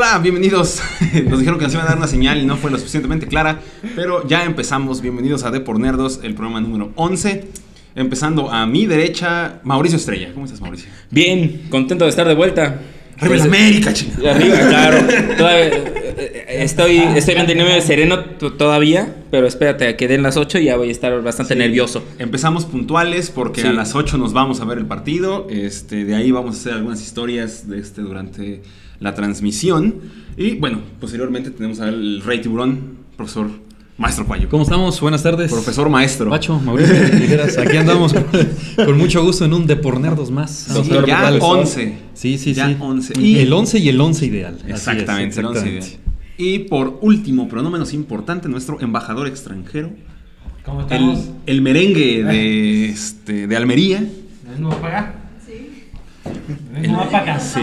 Hola, bienvenidos. Nos dijeron que nos iban a dar una señal y no fue lo suficientemente clara, pero ya empezamos. Bienvenidos a De por Nerdos, el programa número 11. Empezando a mi derecha, Mauricio Estrella. ¿Cómo estás, Mauricio? Bien, contento de estar de vuelta. Arriba la América, chingada. Arriba, claro. Todavía, eh, estoy, estoy manteniéndome sereno todavía, pero espérate a que den las 8 y ya voy a estar bastante Sí. nervioso. Empezamos puntuales porque Sí. a las 8 nos vamos a ver el partido. Este, de ahí vamos a hacer algunas historias de este durante la transmisión. Y bueno, posteriormente tenemos al Rey Tiburón, profesor Maestro Cuayo. ¿Cómo estamos? Buenas tardes. Profesor Maestro. Pacho, Mauricio, aquí andamos con, mucho gusto en un Depornerdos más. Sí, ya Morales. 11. Sí, sí, Ya sí. 11. Y el 11 y el 11 ideal. Es, Exactamente, el ideal. Y por último, pero no menos importante, nuestro embajador extranjero, ¿Cómo el, estamos? el merengue de, este, de Almería. ¿Venimos para acá? Sí. ¿Venimos para acá? Sí,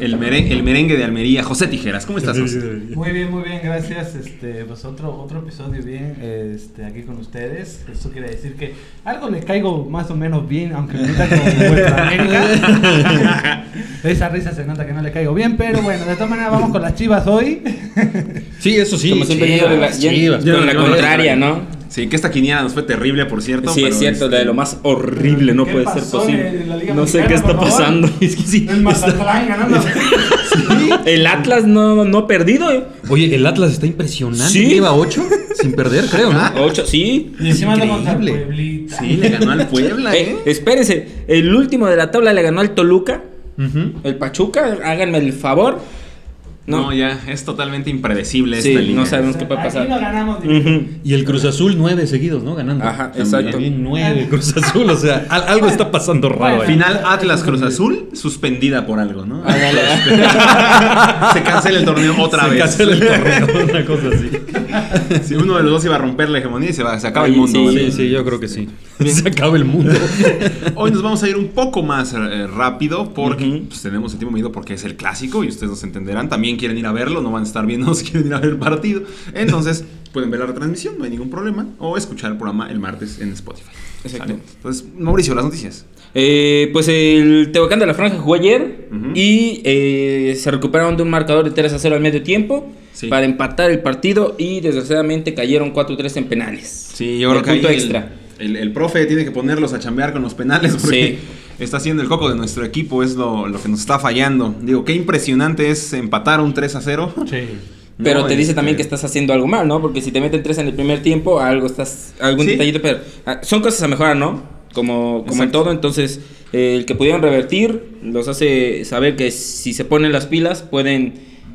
el, mere- el merengue de Almería, José Tijeras. ¿Cómo estás, José? Muy bien, muy bien, gracias. Este, pues otro, otro episodio bien este, aquí con ustedes. Eso quiere decir que algo le caigo más o menos bien, aunque ahorita como vuestra América. Esa risa se nota que no le caigo bien, pero bueno, de todas maneras vamos con las chivas hoy. Sí, eso sí. Como siempre, Chivas, de la- Chivas. con la contraria, ¿no? Sí, que esta quiniela nos fue terrible, por cierto. Sí, pero es cierto, este, de lo más horrible, no ¿Qué puede ser posible. en la Liga No sé qué está pasando. Es que sí. El Mazatlán ganando. El Atlas no, no ha perdido, ¿eh? Oye, el Atlas está impresionante. Sí. Lleva 8 sin perder, creo, ¿no? Ocho, sí. Y encima Increíble. Sí, le ganó al Puebla, Eh, ¿eh? espérense, el último de la tabla le ganó al Toluca. El Pachuca, háganme el favor. No, No, ya, es totalmente impredecible Sí, esta liga. no sabemos qué puede Aquí no pasar. Y el Cruz Azul, 9 seguidos, ¿no? Ganando. Ajá, exacto. También 9 Cruz Azul, o sea, al- algo está pasando raro ahí. Final Atlas Cruz Azul, suspendida por algo, ¿no? Se cancela el torneo otra Se vez. cancela el torneo, una cosa así. Si uno de los dos iba a romper la hegemonía y se, va, se acaba el mundo. sí, ¿vale? Sí, sí, yo creo que sí. Se acaba el mundo. Hoy nos vamos a ir un poco más eh, rápido porque pues, tenemos el tiempo medido porque es el clásico y ustedes nos entenderán. También quieren ir a verlo, no van a estar viendo si quieren ir a ver el partido. Entonces pueden ver la retransmisión, no hay ningún problema. O escuchar el programa el martes en Spotify. Exacto. ¿Sale? Entonces, Mauricio, las noticias. Eh, pues el Tehuacán de la Franja jugó ayer y eh, se recuperaron de un marcador de 3 a 0 al medio tiempo Sí. para empatar el partido y desgraciadamente cayeron 4-3 en penales. Sí, yo creo que punto extra. El, el- el profe tiene que ponerlos a chambear con los penales porque Sí. está haciendo el coco de nuestro equipo, es lo, lo que nos está fallando. Digo, qué impresionante es empatar un 3 a 0. Sí. Pero No, te dice este, también que estás haciendo algo mal, ¿no? Porque si te meten 3 en el primer tiempo, algo estás, algún Sí. detallito, pero ah, son cosas a mejorar, ¿no? Como, como en todo, entonces eh, el que pudieron revertir los hace saber que si se ponen las pilas pueden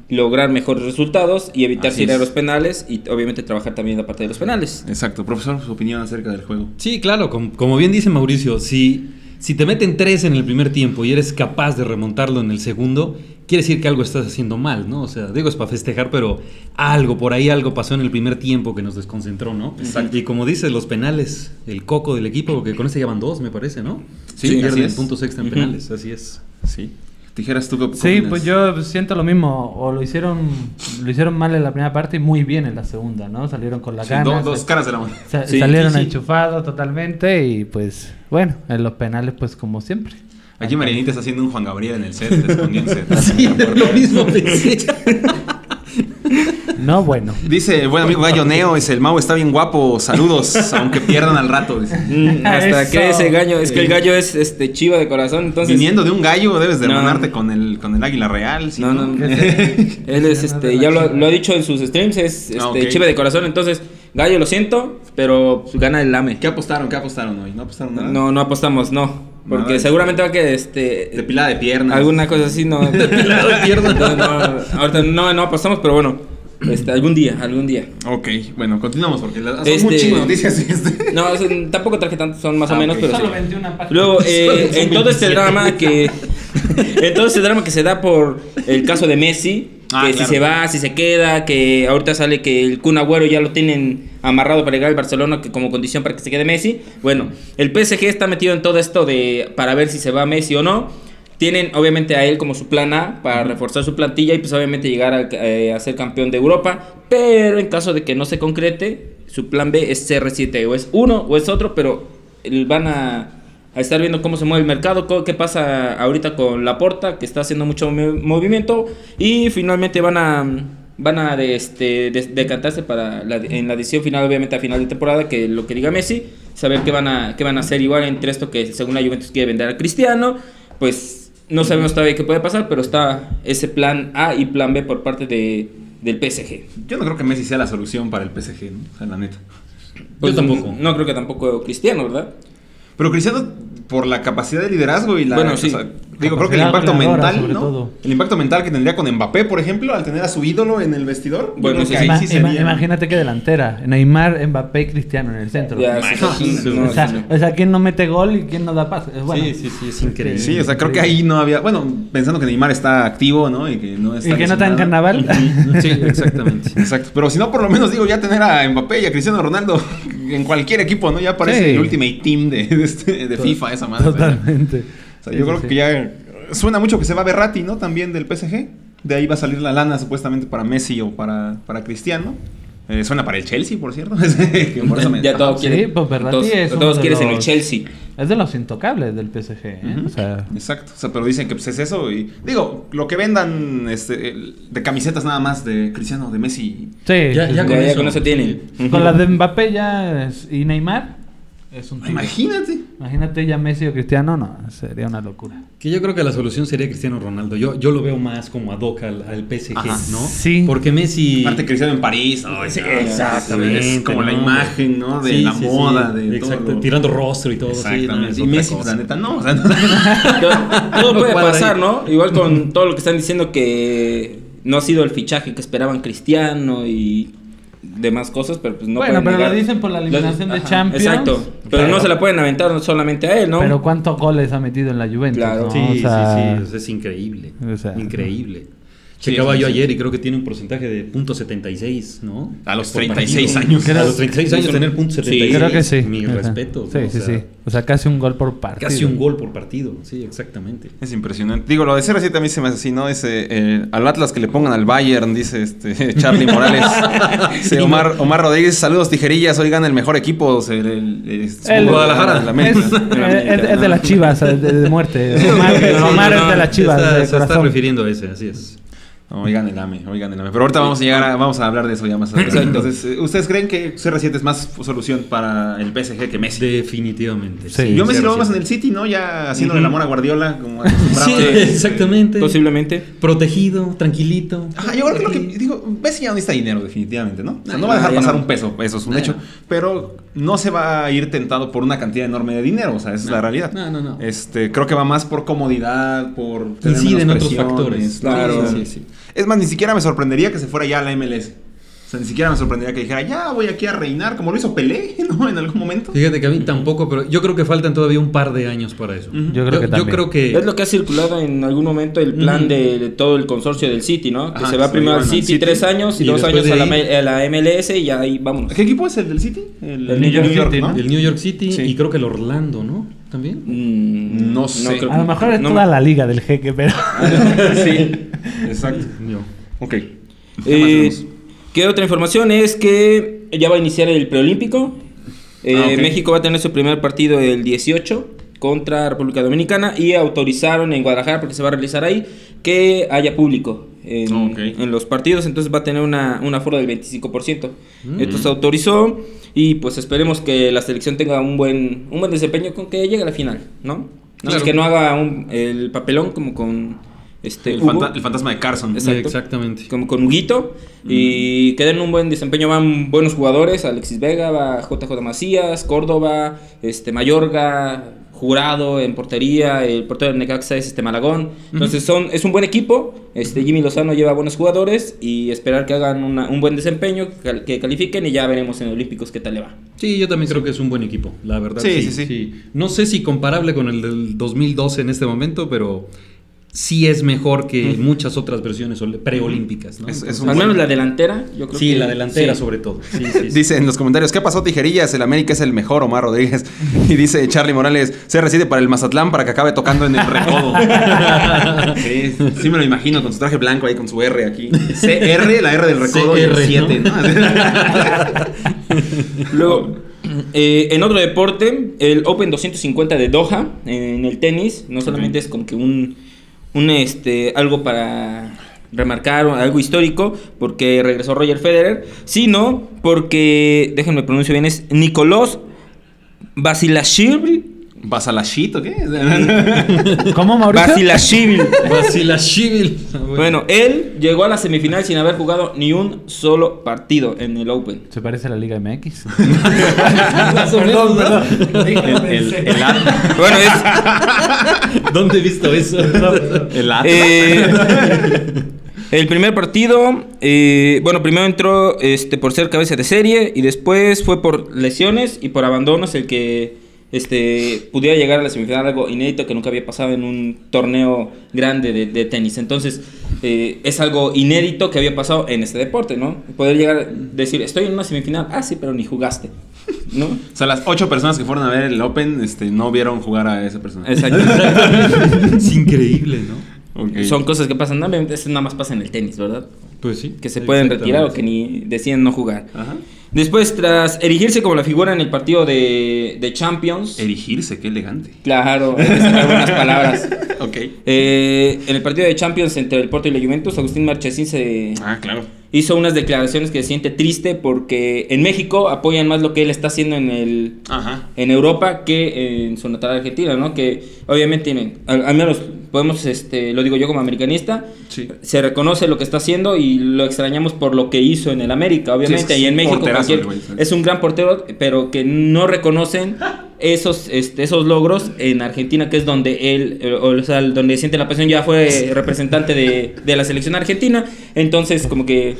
lograr mejores resultados y evitar tirar los penales y obviamente trabajar también la parte de los penales. Exacto, profesor, su opinión acerca del juego. Sí, claro, com- como, bien dice Mauricio, si, si te meten tres en el primer tiempo y eres capaz de remontarlo en el segundo, quiere decir que algo estás haciendo mal, ¿no? O sea, digo, es para festejar, pero algo, por ahí algo pasó en el primer tiempo que nos desconcentró, ¿no? Exacto. Y como dices, los penales, el coco del equipo, porque con ese ya van dos, me parece, ¿no? Sí, es. puntos extra en penales, así es. Sí. Tijeras, ¿tú qué Sí, opinas? pues yo siento lo mismo. O lo hicieron, lo hicieron mal en la primera parte y muy bien en la segunda, ¿no? Salieron con la Sí, ganas. do- dos se- caras de la mano. sa- Sí, salieron sí, sí. enchufados totalmente y pues bueno, en los penales pues como siempre. Aquí Marianita está haciendo un Juan Gabriel en el set, escondiéndose. Sí, lo mismo pensé. No, bueno. Dice el buen amigo Gallo Neo, es el Mau está bien guapo, saludos, aunque pierdan al rato. dice. Mm, hasta Eso. cree ese gallo, es que el gallo es este chiva de corazón, entonces Viniendo de un gallo, debes de No. hermanarte con el, con el águila real. si No, no, no. ¿Qué Él es este, ya lo, lo ha dicho en sus streams, es este, Ah, chiva de corazón, entonces Gallo lo siento, pero gana el lame. ¿Qué apostaron? ¿Qué apostaron hoy? ¿No apostaron nada? No, no apostamos, no. Porque seguramente va que este Depilada de piernas. alguna cosa así no. Depilado de piernas. No, no, ahorita no, no apostamos, pero bueno, este, algún día, algún día. Ok, bueno, continuamos porque las- son Este- de noticias. Este. No, es- tampoco traje tantos, son más Ah, o menos, pero sí. Solo 21 páginas. Luego, eh, en todo este 27. drama que. en todo este drama que se da por el caso de Messi, Ah, que claro. si se va, si se queda, que ahorita sale que el Kun Agüero ya lo tienen amarrado para llegar al Barcelona que como condición para que se quede Messi. Bueno, el PSG está metido en todo esto de para ver si se va Messi o no. Tienen obviamente a él como su plan A para reforzar su plantilla y pues obviamente llegar a, eh, a ser campeón de Europa. Pero en caso de que no se concrete, su plan B es CR7. O es uno o es otro, pero van a a estar viendo cómo se mueve el mercado, qué pasa ahorita con Laporta, que está haciendo mucho mo- movimiento, y finalmente van a van a de- este, de- decantarse para la, en la decisión final, obviamente a final de temporada, que lo que diga Messi, saber qué van a, qué van a hacer igual entre esto que según la Juventus quiere vender a Cristiano, pues no sabemos todavía qué puede pasar, pero está ese plan A y plan B por parte de, del PSG. Yo no creo que Messi sea la solución para el PSG, ¿no? O sea, la neta. Pues, tampoco. No creo que tampoco Cristiano, ¿verdad? Pero Cristiano, por la capacidad de digo, y la. Bueno, sí. digo, creo que el impacto mental, sobre ¿no? todo. El impacto mental que tendría con Mbappé, por ejemplo, al tener a su ídolo en el vestidor. Bueno, sí, sí. sería. Imagínate que delantera. Neymar, Mbappé y Cristiano en el centro. Ya, no, o, sea, sí, no. o sea, ¿quién no mete gol y quién no da pase? Es bueno. Sí, sí, sí, es increíble. Sí, o sea, creo que ahí no había. Bueno, pensando que Neymar está activo, ¿no? Y que no está. ¿Y que no está en carnaval? Sí, exactamente. Exacto. Pero si no, por lo menos digo, ya tener a Mbappé y a Cristiano Ronaldo en cualquier equipo, ¿no? Ya parece Sí. el Ultimate Team de, de, este- de FIFA, esa madre. Totalmente. O sea, yo sí, creo sí. que ya suena mucho que se va Berratti, ¿no? También del PSG. De ahí va a salir la lana supuestamente para Messi o para, para Cristiano. Eh, suena para el Chelsea, por cierto. Que por eso me- ya todo quiere, Sí, pues, todos, es todos de quieres en el los- Chelsea. Es de los intocables del PSG. ¿eh? Ujú. O sea, Exacto, o sea, pero dicen que pues, es eso y digo, lo que vendan este, el- de camisetas nada más de Cristiano, de Messi. sí. Ya- sí, ya sí. Ya, con ya eso, con eso tienen. Con las de Mbappé ya es- y Neymar es un tiro. Imagínate. Imagínate ya Messi o Cristiano, no, sería una locura. Que yo creo que la solución sería Cristiano Ronaldo. Yo, yo lo veo más como ad hoc al, al PSG, Ajá. ¿no? Sí. Porque Messi. Aparte Cristiano en París, ¿no? Sí, Ya, exactamente, Es como la imagen, ¿no? De Sí, la sí, sí. moda, de Exacto, todo. lo- tirando rostro y todo. Exactamente. y Messi, pues, la neta, no. O sea, no. Todo, puede pasar. ¿no? Igual con todo lo que están diciendo que no ha sido el fichaje que esperaban Cristiano y demás cosas, pero pues no bueno, pueden pero negar. lo dicen por la eliminación de Ajá, Champions. Exacto. Pero, no se la pueden aventar solamente a él, ¿no? Pero ¿cuántos goles ha metido en la Juventus? Claro. no? Sí, O sea, sí, sí, es increíble. o sea, increíble. Checaba sí, yo sí. ayer y creo que tiene un porcentaje de .76, ¿no? A los Por 36 partido. años. A los 36 años Sí, tener .76. Creo que sí. Mi Ajá. respeto. Sí, ¿no? sí, O sea, sí. O sea, casi un gol por partido. Casi un gol por partido. Sí, exactamente. Es impresionante. Digo, lo de CR7 a mí se me hace así, ¿no? Ese, eh, al Atlas que le pongan al Bayern, dice este Charlie Morales. Omar, Omar Rodríguez, saludos tijerillas, hoy gana el mejor equipo. o sea, el, el- es- El- Guadalajara, la América. Es, es- es de las chivas, de, de muerte. Omar, Sí, Omar no, es de las chivas, está- de se está refiriendo a ese, así es. No, Oigan el AME, oigan el AME. Pero ahorita vamos a llegar a, vamos a hablar de eso ya más adelante. Entonces, eh, ¿ustedes creen que CR7 es más solución para el PSG que Messi? Definitivamente. Sí. Yo Messi lo veo más en CR7. el City, ¿no? Ya haciéndole el amor a Guardiola, como Sí, exactamente. Posiblemente. Protegido, tranquilito. Ajá, yo creo que lo que digo, Messi ya no necesita dinero, definitivamente, ¿no? O sea, No, va a dejar pasar un peso, eso es un hecho. Pero no se va a ir tentado por una cantidad enorme de dinero, o sea, esa es la realidad. No, no, no. Este, creo que va más por comodidad, por Incide en otros factores. Claro. Sí, sí. Es más, ni siquiera me sorprendería que se fuera ya a la MLS. O sea, ni siquiera me sorprendería que dijera, ya voy aquí a reinar, como lo hizo Pelé, ¿no? En algún momento. Fíjate que a mí tampoco, pero yo creo que faltan todavía un par de años para eso. Yo creo que yo también. creo que Es lo que ha circulado en algún momento el plan de, de todo el consorcio del City, ¿no? Que Ajá, se va primero al City, City. tres años y, Y dos años a la, a MLS y ya ahí vámonos. ¿Qué equipo es el del City? El New York City, ¿no? el New York City Sí. y creo que el Orlando, ¿no? También. Mm, No sé. creo A lo mejor es no toda la liga del jeque, pero. sí, exacto. Yo. Ok. Eh, ¿Qué otra información? Es que ya va a iniciar el preolímpico. Eh, Ah, ok. México va a tener su primer partido el 18 contra República Dominicana y autorizaron en Guadalajara, porque se va a realizar ahí, que haya público en, Ok. en los partidos. Entonces va a tener una, un aforo del 25%. Mm. Esto se autorizó y pues esperemos que la selección tenga un buen, un buen desempeño con que llegue a la final, ¿no? No Claro. es que no haga un- el papelón como con este El, Hugo. fanta- el fantasma de Carson. Exacto. Exactamente. como con Huguito y que den un buen desempeño van buenos jugadores Alexis Vega va JJ Macías Córdoba este Mayorga Jurado en portería el portero de Necaxa es este Malagón entonces son es un buen equipo este Jimmy Lozano lleva buenos jugadores y esperar que hagan una- un buen desempeño cal- que califiquen y ya veremos en Olímpicos qué tal le va Sí, yo también creo que es un buen equipo, la verdad. Sí, sí, sí. No sé si comparable con el del 2012 en este momento, pero sí es mejor que muchas otras versiones preolímpicas, ¿no? Es- es Entonces, al menos la delantera yo creo sí, que la delantera sí. sobre todo. Sí, sí, sí. Dice en los comentarios, ¿qué pasó Tijerillas? El América es el mejor, Omar Rodríguez. Y dice Charlie Morales, se reside para el Mazatlán para que acabe tocando en el recodo. sí, sí me lo imagino con su traje blanco ahí con su R aquí. CR, la R del recodo y el CR, 7. ¿no? Luego, Eh, en otro deporte, el Open 250 de Doha, en el tenis, no solamente es como que un, un este, algo para remarcar, algo histórico, porque regresó Roger Federer, sino porque, déjenme pronuncio bien, es Nicolás Basilashvili. ¿Basalashit o qué? ¿Cómo, Mauricio? Basilashvili. Basilashvili. Bueno, él llegó a la semifinal sin haber jugado ni un solo partido en el Open. ¿Se parece a la Liga MX? Menos, ¿no? el, el, el, Bueno, es, ¿Dónde he visto eso? el Atlas. Eh, el primer partido, eh, bueno, primero entró este, por ser cabeza de serie y después fue por lesiones y por abandonos el que este, pudiera llegar a la semifinal, algo inédito que nunca había pasado en un torneo grande de, de tenis. Entonces, eh, es algo inédito que había pasado en este deporte, ¿no? Poder llegar a decir, estoy en una semifinal, ah, sí, pero ni jugaste, ¿no? O sea, las ocho personas que fueron a ver el Open este, no vieron jugar a esa persona. Exacto. Es increíble, ¿no? Son cosas que pasan, no, eso nada más pasa en el tenis, ¿verdad? Pues sí. que se pueden retirar o que ni deciden no jugar. Ajá. Después, tras erigirse como la figura en el partido de, de Champions. Erigirse, qué elegante. Claro, buenas palabras. Ok. Eh, en el partido de Champions entre el Porto y la Juventus, Agustín Marchesín se Ah, claro. hizo unas declaraciones que se siente triste porque en México apoyan más lo que él está haciendo en el Ajá. en Europa que en su natal Argentina, ¿no? Que obviamente, al, al menos podemos, este, lo digo yo como americanista, Sí. se reconoce lo que está haciendo y lo extrañamos por lo que hizo en el América, obviamente, Sí, y en México cualquier- es un gran portero, pero que no reconocen esos, este, esos logros en Argentina, que es donde él, eh, o sea, donde siente la pasión, ya fue representante de, de la selección argentina, entonces como que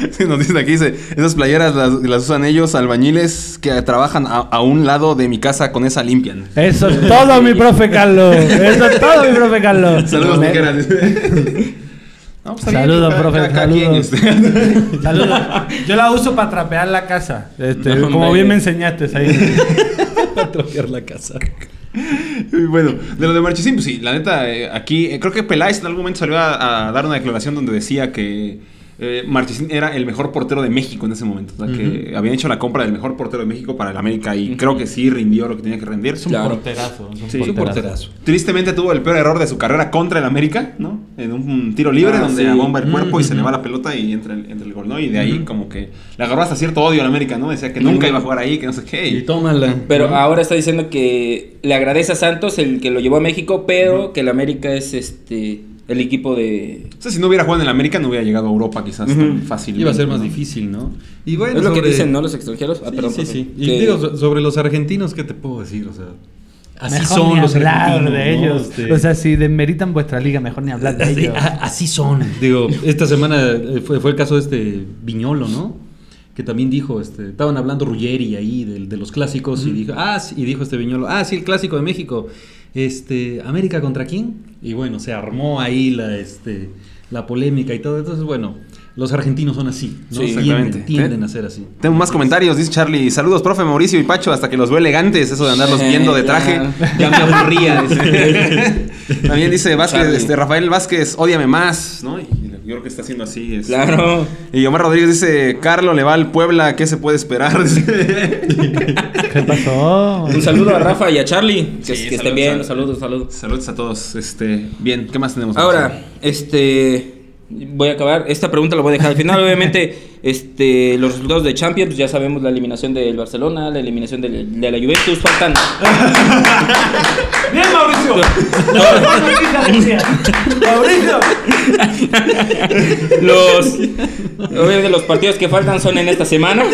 nos dicen aquí, dice, esas playeras las, las usan ellos, albañiles que trabajan a, a un lado de mi casa con esa limpian. Eso es todo, mi profe Carlos. Eso es todo, mi profe Carlos. Saludos, Tijeras. No, pues, Saludos, profe, saludos. este. Saludos. Yo la uso para trapear la casa. Este, No, como bien me enseñaste ahí. Atrofiar la casa. Bueno, de lo de Marchesín, pues sí, la neta, eh, aquí eh, creo que Peláez en algún momento salió a, a dar una declaración donde decía que eh, Marchesín era el mejor portero de México en ese momento. O sea, que habían hecho la compra del mejor portero de México para el América y creo que sí rindió lo que tenía que rendir. Es un Claro. porterazo. Es un Sí, Es un porterazo. porterazo. Tristemente tuvo el peor error de su carrera contra el América, ¿no? En un tiro libre Ah, donde sí. abomba el cuerpo y se le va la pelota y entra el, entra el gol, ¿no? Y de ahí como que le agarró hasta cierto odio al América, ¿no? Decía que nunca iba a jugar ahí, que no sé qué. Y Y tómala. Pero ahora está diciendo que le agradece a Santos el que lo llevó a México, pero que el América es este el equipo de o sea, si no hubiera jugado en el América no hubiera llegado a Europa quizás tan fácilmente. Iba a ser más ¿no? difícil, ¿no? Y bueno, es lo que dicen, ¿no? Los extranjeros. Ah, Sí, perdón, sí, sí. Y Que- digo, so- sobre los argentinos, ¿qué te puedo decir? O sea, así Mejor son ni los argentinos. de ¿no? ellos. Este, O sea, si demeritan vuestra liga, mejor ni hablar de así, ellos. a- así son. Digo, esta semana eh, fue, fue el caso de este Viñolo, ¿no? Que también dijo, este, estaban hablando Ruggeri ahí de, de los clásicos y dijo, ah, y dijo este Viñolo, ah, sí, el clásico de México. Este, América contra quién? Y bueno, se armó ahí la, este, la polémica y todo. Entonces, bueno, los argentinos son así, ¿no? Sí, Tienden-. Tienden a ser así. Tengo más comentarios, dice Charlie. Saludos, profe Mauricio y Pacho, hasta que los veo elegantes, eso de andarlos viendo de traje. Ya me aburría. También dice Vázquez, este, Rafael Vázquez, ódiame más, ¿no? Y yo creo que está haciendo así. es- Claro. Y Omar Rodríguez dice, Carlo le va al Puebla, ¿qué se puede esperar? ¿Qué pasó? Un saludo a Rafa y a Charlie. Que, Sí, que estén bien, saludos. saludos, saludos. Saludos a todos. Este, bien, ¿qué más tenemos? Ahora, este. Voy a acabar. Esta pregunta la voy a dejar al final. Obviamente, este, los resultados de Champions, ya sabemos la eliminación del Barcelona, la eliminación del- de, la Juventus. Faltan. ¡Bien, Mauricio! ¡Mauricio! Los. Obviamente, los partidos que faltan son en esta semana.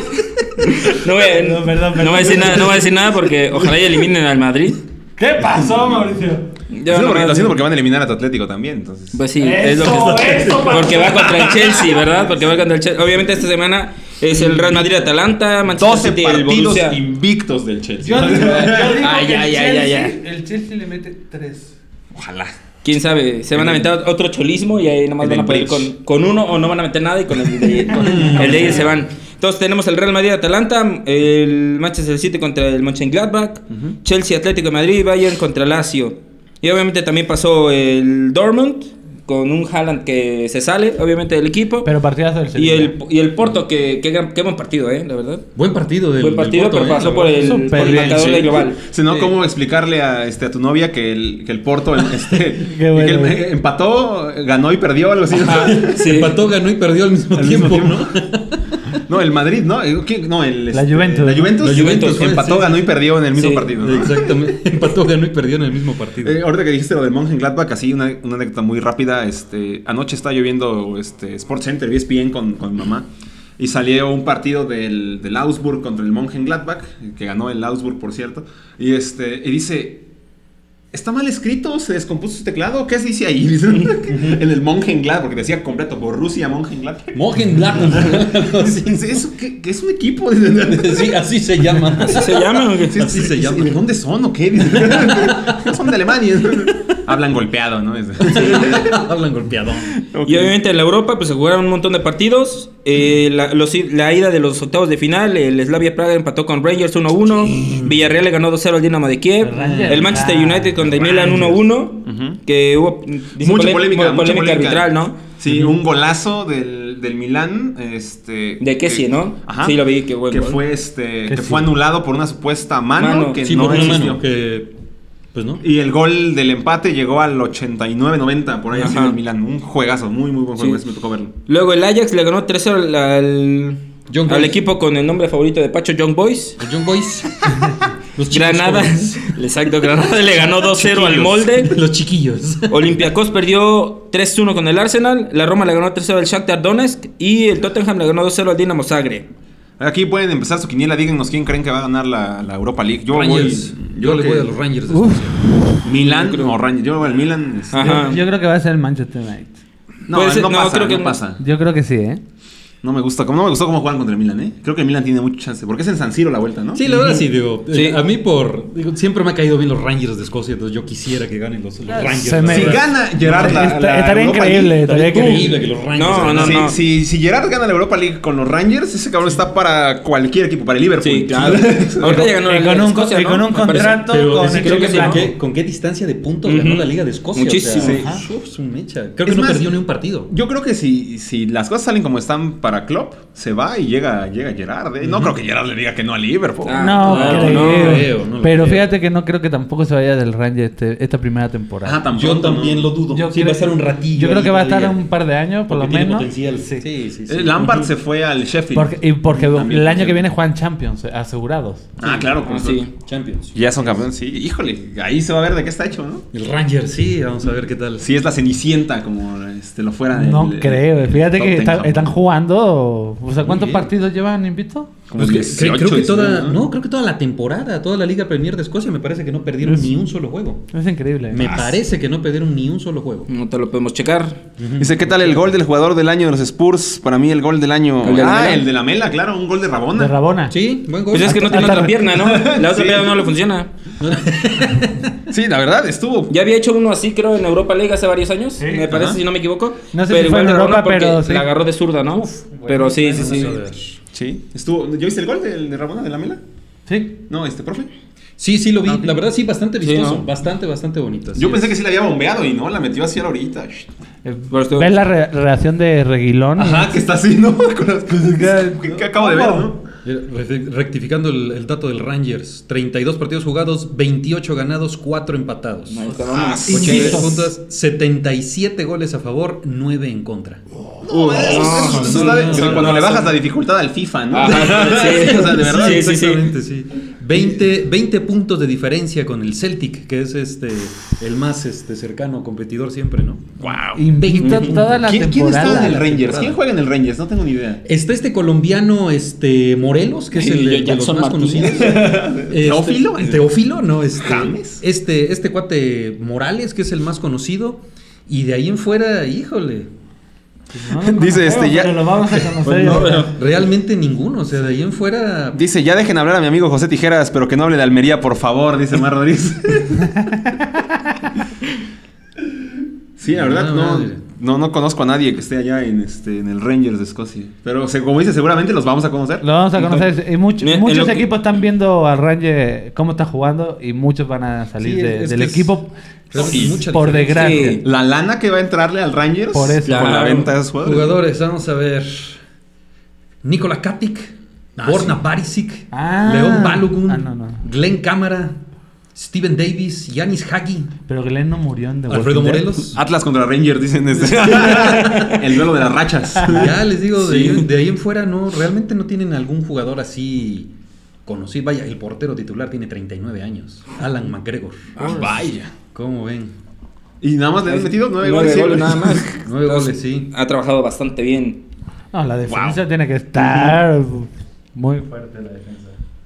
No voy a, No, perdón, no voy a decir nada, no voy a decir nada porque ojalá y eliminen al Madrid. ¿Qué pasó, Mauricio? Lo Yo haciendo, porque, nomás- lo haciendo porque van a eliminar a tu Atlético también, entonces. Pues sí, es lo que eso, Porque va contra el Chelsea, ¿verdad? Porque va contra el Chelsea. Obviamente esta semana es el Real Madrid Atalanta, Manchester 12 City el partidos Borussia. invictos del Chelsea. Yo digo, yo digo Ay, que ay, el, ay, Chelsea, ay, el Chelsea le mete tres. Ojalá. Quién sabe, se van a aventar otro cholismo y ahí nada más El van a poder con, con uno o no van a meter nada y con el de, con el de se van. Entonces tenemos el Real Madrid Atalanta, el Manchester City contra el Mönchengladbach, Chelsea Atlético de Madrid, Bayern contra Lazio. Y obviamente también pasó el Dortmund con un Haaland que se sale, obviamente, del equipo. Pero partidazo del y, Sevilla. el, y el Porto, que, que, gran- qué buen partido, ¿eh? La verdad. Buen partido del Buen partido, del Porto, pero ¿eh? pasó por el, Súper por el bien, marcador Sí. de global. Si no, Sí. ¿cómo explicarle a, este, a tu novia que el, que el Porto este, Qué bueno. que el- empató, ganó y perdió algo así? Sí. Empató, ganó y perdió al mismo Al mismo tiempo, tiempo. ¿no? No, el Madrid, ¿no? Eh, ¿quién? No, el, La este, Juventus. La Juventus, La Juventus empató, sí, ganó y perdió en el mismo Sí. partido. ¿no? Exactamente. Empató, ganó y perdió en el mismo partido. Eh, ahorita que dijiste lo del Mönchengladbach, así una, una anécdota muy rápida. Este, anoche estaba yo viendo este, Sports Center, ESPN con, con mi mamá. Y salió un partido del, del Augsburg contra el Mönchengladbach, que ganó el Augsburg, por cierto. Y, este, y dice, ¿está mal escrito? ¿Se descompuso su teclado? ¿Qué se dice ahí? En el Mönchengladbach, porque decía completo, Borussia así. Dice, ¿eso qué, qué es un equipo? Sí, así se llama. ¿Así se llama? Sí, Así sí, se sí, llama. ¿De dónde son o qué? Son de Alemania. Hablan golpeado, ¿no? Hablan golpeado. Y obviamente en la Europa pues se jugaron un montón de partidos. Eh, la, los- la ida de los octavos de final, el Slavia Praga empató con Rangers 1-1. Villarreal le ganó 2-0 al Dinamo de Kiev. El Rangers. El Manchester Ah, United con The Milan Rangers. 1-1. Ujú. Que hubo mucha polé- polémica, po- mucha polémica arbitral, ¿no? Sí, un golazo del, del Milán, este... De Kessie, ¿no? Ajá. Sí, lo vi, qué Que fue, este, que fue anulado por una supuesta mano, Mano. que Sí, no existió. mano que. Pues no. Y el gol del empate llegó al 89-90, por ahí así Ajá. del Milán. Un juegazo, muy, muy buen juego, Sí. ese me tocó verlo. Luego el Ajax le ganó 3-0 al, al, Young al Boys. equipo con el nombre favorito de Pacho, Young Boys. Los Young Boys. Los Granada, exacto, Granada le ganó 2-0 al Molde. Los chiquillos. Olympiacos perdió 3-1 con el Arsenal, la Roma le ganó 3-0 al Shakhtar Donetsk y el Tottenham le ganó 2-0 al Dinamo Zagreb. Aquí pueden empezar su quiniela, díganos quién creen que va a ganar la, la Europa League. Yo Rangers. voy... Yo le voy a los Rangers. Milan, no, Rangers. Yo voy al Milan. este, Ajá. Yo, yo creo que va a ser el Manchester United. No, no no, pasa, creo que no. pasa. Yo creo que sí, ¿eh? No me gusta, como no me gustó cómo juegan contra el Milan, ¿eh? Creo que el Milan tiene mucha chance, porque es en San Siro la vuelta, ¿no? Sí, la verdad sí, digo. Sí. eh, A mí por. digo, siempre me ha caído bien los Rangers de Escocia, entonces yo quisiera que ganen los, los Rangers. se la me- Si gana Gerard la, Está- la estaría Europa increíble, League, estaría increíble increíble. que los Rangers. No, no, si, no. Si, si Gerard gana la Europa League con los Rangers, ese cabrón está para cualquier equipo, para el Liverpool. Sí, claro. Ahorita ya ganó Y la con Liga de un, Escocia, con un contrato Pero con creo que ¿con qué, ¿con qué distancia de puntos ganó la Liga de Escocia? Muchísimo. O sea, Sí. uf, es un mecha. Creo que no perdió ni un partido. Yo creo que si, si las cosas salen como están para Klopp, se va y llega, llega Gerard. ¿eh? No creo que Gerard le diga que no a Liverpool. Ah, No, claro, creo. no. creo, no Pero creo. fíjate que no creo que tampoco se vaya del Ranger este- esta primera temporada. Tan Yo también lo dudo. Yo sí, creo- va a estar un ratillo. Yo creo que va a estar un par de años, por lo menos. potencial. Sí. Sí, sí, sí. Eh, Lampard se fue al Sheffield. Porque, y porque También, el año que viene juegan Champions, eh, asegurados. Ah, claro, Ah, pues, sí. Champions. Ya son campeones, sí. Híjole, ahí se va a ver de qué está hecho, ¿no? El Ranger, sí, vamos a ver qué tal. Si es la cenicienta, como este, lo fuera No creo. Fíjate que están jugando. O sea, ¿cuántos partidos llevan invicto? Como Pues que- 18, creo, que toda, 19, no, creo que toda la temporada, toda la Liga Premier de Escocia me parece que no perdieron Es- ni un solo juego. Es increíble. Me Ah, parece que no perdieron ni un solo juego. No te lo podemos checar. Dice, ¿qué tal el gol del jugador del año de los Spurs? Para mí el gol del año... ¿El de la ah, el de la Mela, claro, un gol de Rabona. De Rabona. Sí, buen gol. Pues es que no tiene otra pierna, ¿no? La otra Sí. pierna no le funciona. Sí, la verdad, estuvo... Ya había hecho uno así, creo, en Europa League hace varios años. Sí. me parece, Ajá. si no me equivoco. No sé pero si fue igual en de Europa, pero sí. La agarró de zurda, ¿no? pero sí, sí, sí. Sí, estuvo... ¿Ya viste el gol del de Rabona de la Mela? Sí. No, este, profe. Sí, sí lo vi. Ah. La verdad, sí, bastante Sí, vistoso. ¿no? Bastante, bastante bonito. Yo pensé es. que sí la había bombeado y no, la metió así a la orillita. Eh, estuvo- ¿Ves la re- reacción de Reguilón? Ajá, que está así, ¿no? Con las- que, que acabo de ver, ¿no? Eh, re- Rectificando el, el dato del Rangers: 32 partidos jugados, 28 ganados, 4 empatados. Ah, vamos. sí. 83 Invictos. puntos, 77 goles a favor, 9 en contra. No, no, cuando no, le bajas la dificultad al FIFA, ¿no? Ajá, sí. o sea, de verdad. Sí, sí, sí. Exactamente, sí. 20, 20 puntos de diferencia con el Celtic, que es este el más este, cercano competidor siempre, ¿no? Wow. Invicto toda la ¿Quién, está en el Rangers? temporada. ¿Quién juega en el Rangers? No tengo ni idea. Está este colombiano, este Morelos, que es el de, de los más conocidos. Este, ¿Teófilo? Teófilo, no, este, James. este, este cuate Morales, que es el más conocido. Y de ahí en fuera, híjole, No lo Dice, este, ya- pero lo vamos a conocer. Pues no, pero- realmente ninguno. O sea, de ahí en fuera. Dice, ya dejen hablar a mi amigo José Tijeras, pero que no hable de Almería, por favor, dice Mar Rodríguez. sí, la verdad, no, no, no conozco a nadie que esté allá en, este, en el Rangers de Escocia. Pero se- como dice, seguramente los vamos a conocer. Lo vamos a conocer. Y muchos que- equipos están viendo al Ranger cómo está jugando y muchos van a salir Sí, de- es del es- equipo Realmente Sí, mucha Por desgracia. Sí. La lana que va a entrarle al Rangers Por eso. con la venta de esos jugadores. Jugadores, vamos a ver. Nikola Katic, Ah, Borna sí. Barisic, Ah. León Balogun, Ah, no, no. Glenn Cámara, Steven Davis, Yanis Hagi, Pero Glenn no murió en The Alfredo Walking Dead. Morelos. Atlas contra Rangers, dicen este. el duelo de las rachas. Ya les digo, de, ahí, de ahí en fuera no, realmente no tienen algún jugador así conocido. Vaya, el portero titular tiene 39 años, Alan McGregor. Vaya. ¿Cómo ven? Y nada más le han metido nueve Nueve goles. goles nada más. Nueve goles, sí. Ha trabajado bastante bien. No, la defensa Wow. tiene que estar muy fuerte la defensa.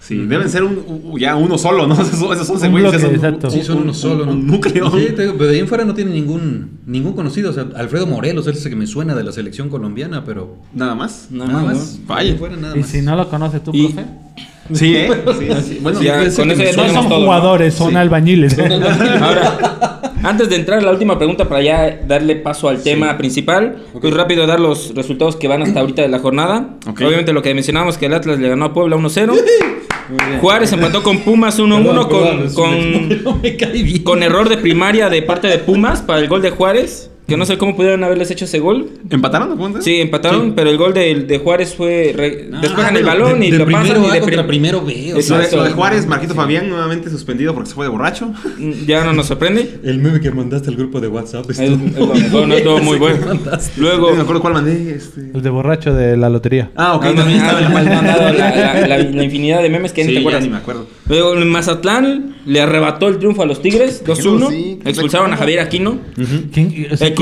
Sí, deben ser un, ya uno solo, ¿no? Esos, esos 11 Un güeyes bloque, ya son exacto. Sí, son un- uno solo, ¿no? Un núcleo. Sí, te pero de ahí en fuera no tiene ningún, ningún conocido. O sea, Alfredo Morelos es el que me suena de la selección colombiana, pero Nada más. Nada, nada más. Vaya. Fuera nada Y más. si no lo conoces tú, Y- profe. Sí, ¿eh? Sí, sí. Bueno, Ya, con que eso me ya suene. No son todo, ¿no? jugadores, son Sí. albañiles. Ahora, antes de entrar a la última pregunta para ya darle paso al tema principal, pues rápido dar los resultados que van hasta ahorita de la jornada. Obviamente lo que mencionábamos que el Atlas le ganó a Puebla 1-0. Juárez empató con Pumas 1-1 Perdón, con, con error de primaria de parte de Pumas para el gol de Juárez. Que no sé cómo pudieron haberles hecho ese gol. ¿empataron? ¿Cómo es? Sí, empataron, Sí. pero el gol de, de Juárez fue. re- Ah, despejan el balón de- y de lo primero pasan y A de prim- primero B. o Lo sea, de, Exacto. lo de Juárez, Marquito Fabián nuevamente suspendido porque se fue de borracho. Ya no nos sorprende. El meme que mandaste al grupo de WhatsApp. El- no, estuvo muy bueno. Luego. No me acuerdo cuál mandé. Este... El de borracho de la lotería. Ah, ok. Ah, también no, estaba mandado la, la- la- la infinidad de memes que ni Sí, te ya acuerdas. ni me acuerdo. Luego en Mazatlán le arrebató el triunfo a los Tigres, 2-1. Sí, qué Expulsaron a. Javier Aquino. ¿Quién, o sea, Eh,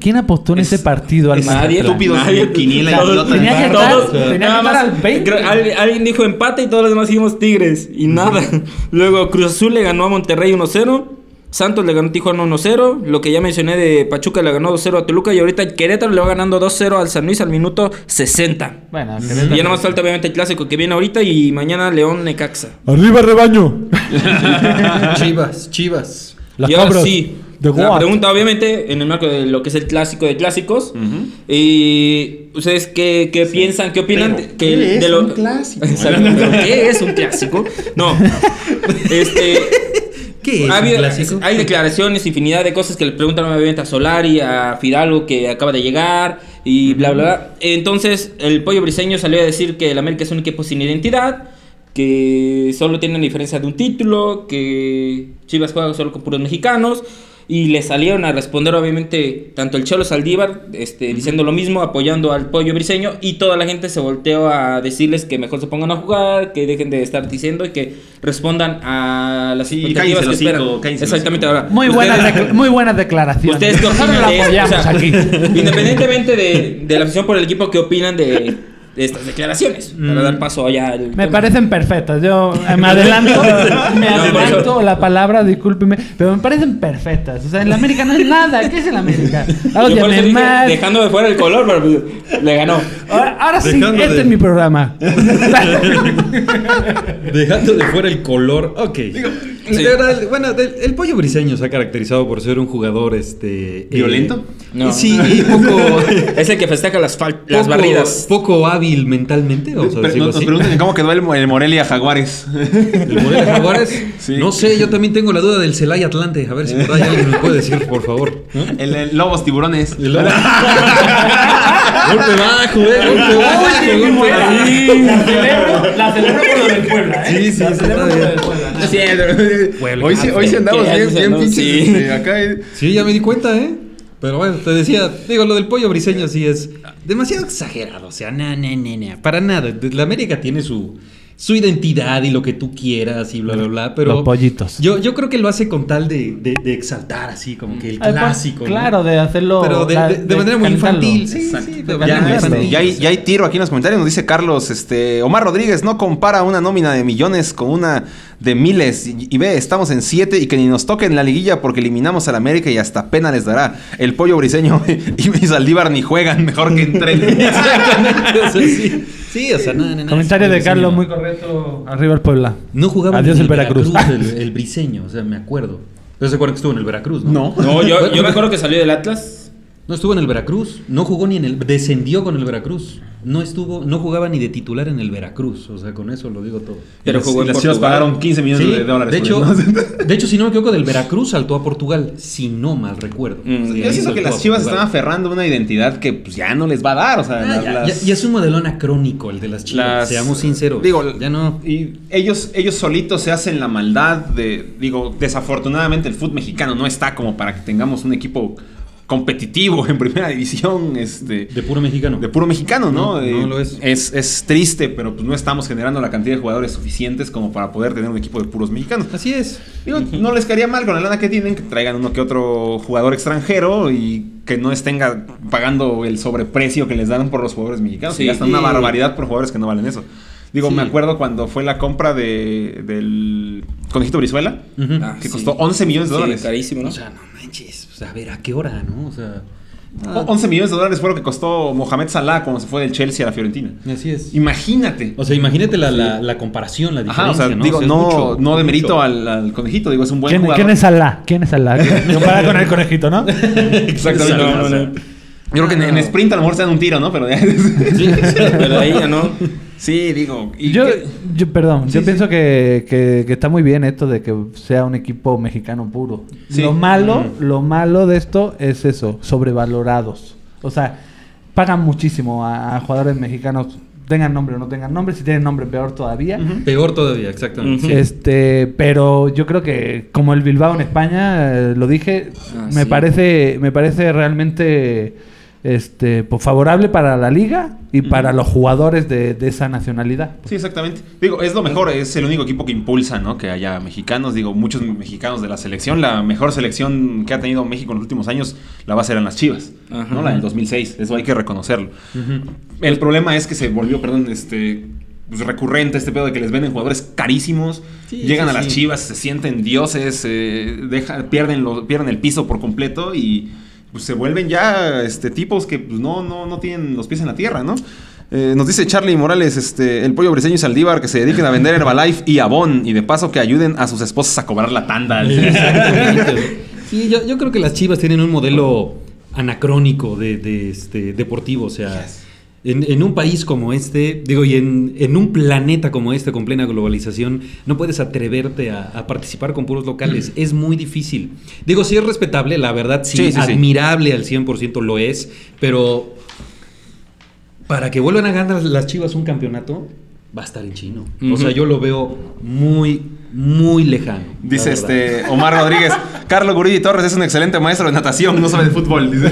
¿quién, apostó en ese partido al Nadie, Mazatlán? estúpido. Estúpidos, quiniela, idiota. Tenía que todos- estar- tenía que nada más, al 20. creo- alguien, alguien dijo empate y todos los demás dijimos Tigres. Y nada. Luego Cruz Azul le ganó a Monterrey 1-0. Santos le ganó a Tijuana 1-0. Lo que ya mencioné de Pachuca le ganó 2-0 a Toluca. Y ahorita Querétaro le va ganando 2-0 al San Luis al minuto 60. Bueno, Y ya nada más falta obviamente el clásico que viene ahorita y mañana León Necaxa. ¡Arriba, rebaño! Chivas, Chivas. Las y ahora sí, la what? pregunta obviamente en el marco de lo que es el clásico de clásicos. Y ustedes qué, qué piensan, qué opinan Pero, de, ¿qué que- es de lo un clásico? ¿Qué es un clásico? No. Este ¿Qué es ha un habido- clásico? hay declaraciones, infinidad de cosas que le preguntan obviamente a Solari, a Fidalgo que acaba de llegar y bla bla bla. Entonces, el pollo briseño salió a decir que el América es un equipo sin identidad, que solo tiene la diferencia de un título, que Chivas juega solo con puros mexicanos. Y le salieron a responder, obviamente, tanto el Cholo Saldívar, este, diciendo lo mismo, apoyando al pollo briseño, y toda la gente se volteó a decirles que mejor se pongan a jugar, que dejen de estar diciendo y que respondan a las Sí, expectativas que esperan. el Exactamente ahora. Muy buenas, muy buenas declaraciones. Ustedes qué Nosotros opinan la de o sea, aquí. Independientemente de, de la afición por el equipo, ¿qué opinan de estas declaraciones? Para dar paso allá al Me tema. parecen perfectas. Yo me adelanto, me adelanto la palabra, discúlpeme, pero me parecen perfectas. O sea, en la América no es nada. ¿Qué es el América? Más. dejando de fuera el color, pero le ganó. Ahora, ahora sí, este es mi programa. Dejando de fuera el color. Ok. Sí. De verdad, bueno, el pollo briseño se ha caracterizado por ser un jugador este. eh, ¿Violento? No. Sí, y poco. Es el que festeja las, fal- las poco- barridas. Poco hábil mentalmente, vamos a decirlo nos, nos preguntan cómo quedó el, el Morelia Jaguares. El modelo de Jaguares. Sí. No sé, yo también tengo la duda del Celaya Atlante. A ver si por ahí alguien me puede decir, por favor. el, el Lobos Tiburones. Y luego- golpe bajo, eh, golpe bajo, golpe bajo. la celebro, la celebro por lo del Puebla, ¿eh? Sí, sí, la sí, celebro por lo del Puebla. No cierto. Hoy sí, hoy sí andamos ¿Qué bien, bien pinches. Sí. este, acá, eh. Sí, ya me di cuenta, ¿eh? Pero bueno, te decía, digo, lo del pollo briseño sí es demasiado exagerado. O sea, na, na, na, na, para nada. La América tiene su, su identidad y lo que tú quieras y bla, bla, bla. Pero Los pollitos. Yo, yo creo que lo hace con tal de, de- de exaltar así, como que el Ay, pues, clásico. ¿no? Claro, de hacerlo. Pero de, la- de- de manera muy cantarlo. infantil. Sí, Exacto. sí, de Ya, manera muy este, infantil. ya hay, ya hay tiro aquí en los comentarios. Nos dice Carlos, este, Omar Rodríguez no compara una nómina de millones con una de miles. Y, y ve, estamos en siete y que ni nos toquen la liguilla porque eliminamos al América y hasta pena les dará. El pollo briseño y mi Saldívar ni juegan, mejor que. Exactamente, sea, sí. Sí, o sea, no, no, Comentario de. Carlos, muy correcto. Arriba el Puebla. No jugaba Adiós en el Veracruz. el, el briseño, o sea, me acuerdo. ¿No se acuerdan que estuvo en el Veracruz? No. No, yo, yo Bueno, me acuerdo que salió del Atlas. No estuvo en el Veracruz, no jugó ni en el. Descendió con el Veracruz. No estuvo, no jugaba ni de titular en el Veracruz. O sea, con eso lo digo todo. Pero las- jugó y en las Chivas pagaron 15 millones Sí, de dólares. de por hecho, de hecho, si no me equivoco, del Veracruz saltó a Portugal, si no mal recuerdo. Mm, O sea, yo siento que las Chivas están aferrando a una identidad que pues, ya no les va a dar. O sea, Ah, las- ya, las- ya- ya es un modelo anacrónico el de las Chivas, las- seamos sinceros. Digo, ya no. Y ellos, ellos solitos se hacen la maldad de. Digo, desafortunadamente el fútbol mexicano no está como para que tengamos un equipo competitivo en primera división. Este. De puro mexicano. De puro mexicano, ¿no? No, Eh, no lo es. es. es triste, pero pues no estamos generando la cantidad de jugadores suficientes como para poder tener un equipo de puros mexicanos. Así es. Digo, no les caería mal con la lana que tienen que traigan uno que otro jugador extranjero y que no estén ga- pagando el sobreprecio que les dan por los jugadores mexicanos. Sí. que gastan una Y- barbaridad por jugadores que no valen eso. Digo, Sí. me acuerdo cuando fue la compra de, del Conejito Brizuela. Ah, que sí. costó 11 millones de Sí, dólares. carísimo, ¿no? O sea, no manches. O sea, a ver, ¿a qué hora, no? O sea. O- 11 millones de dólares fue lo que costó Mohamed Salah cuando se fue del Chelsea a la Fiorentina. Así es. Imagínate. O sea, imagínate la, la, la comparación, la Ajá, diferencia, o sea, ¿no? digo, O sea, no, mucho, no de mérito al, al conejito, digo, es un buen ¿Quién, jugador. quién es Alá? ¿Quién es Alá? Comparado con el conejito, ¿no? Exactamente. No. Yo creo que en, en sprint a lo mejor se dan un tiro, ¿no? Pero Sí. Pero ahí ya no. Sí, digo. y Yo, yo perdón, Sí, yo sí. pienso que, que- que está muy bien esto de que sea un equipo mexicano puro. Sí. Lo malo, Mm. lo malo de esto es eso, sobrevalorados. O sea, pagan muchísimo a, a jugadores mexicanos, tengan nombre o no tengan nombre, si tienen nombre peor todavía. Peor todavía, exactamente. Este, pero yo creo que como el Bilbao en España, eh, lo dije, Ah, me sí. parece, me parece realmente este, pues, favorable para la liga y para los jugadores de, de esa nacionalidad. Sí, exactamente. Digo, es lo mejor, es el único equipo que impulsa, ¿no? Que haya mexicanos, digo, muchos mexicanos de la selección. La mejor selección que ha tenido México en los últimos años la va a ser en las Chivas. ¿no? La del 2006, eso hay que reconocerlo. El problema es que se volvió, perdón, este pues, recurrente este pedo de que les venden jugadores carísimos, Sí, llegan sí, a las sí. Chivas, se sienten dioses, eh, deja- pierden, lo- pierden el piso por completo y pues, se vuelven ya este, tipos que pues, no, no, no tienen los pies en la tierra, ¿no? Eh, nos dice Charlie Morales, este, el pollo briseño y Saldívar que se dediquen a vender Herbalife y Avon y de paso que ayuden a sus esposas a cobrar la tanda. Sí, yo, yo creo que las Chivas tienen un modelo anacrónico de, de, este, deportivo. O sea, en, en un país como este, digo, y en, en un planeta como este con plena globalización, no puedes atreverte a, a participar con puros locales. Es muy difícil. Digo, sí es respetable, la verdad, sí, Sí, sí, sí. admirable al 100% lo es, pero para que vuelvan a ganar las Chivas un campeonato, va a estar en chino. O sea, yo lo veo muy, muy lejano. Dice este Omar Rodríguez, Carlos Guridi Torres es un excelente maestro de natación, no sabe de fútbol. Dice.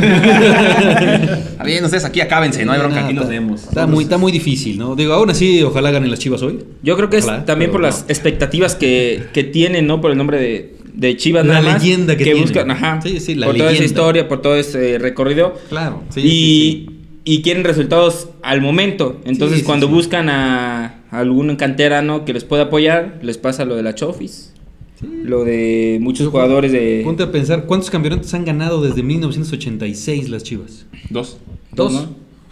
Está bien, ustedes aquí acábense, no hay bronca, aquí Nada, los leemos. Está muy, está muy difícil, ¿no? Digo, aún así, ojalá ganen las chivas hoy. Yo creo que es Ojalá, también por las expectativas que, que tienen, ¿no? Por el nombre de, de Chivas. La nada más, leyenda que tienen. buscan, ajá. Sí, sí, la por toda esa historia, por todo ese recorrido. Claro. y, y quieren resultados al momento. Entonces, Sí, sí, cuando sí. buscan a, a algún canterano que les pueda apoyar, les pasa lo de la Chofis. Lo de muchos jugadores de. Ponte a pensar, ¿cuántos campeonatos han ganado desde 1986 las chivas? Dos. Dos. ¿no?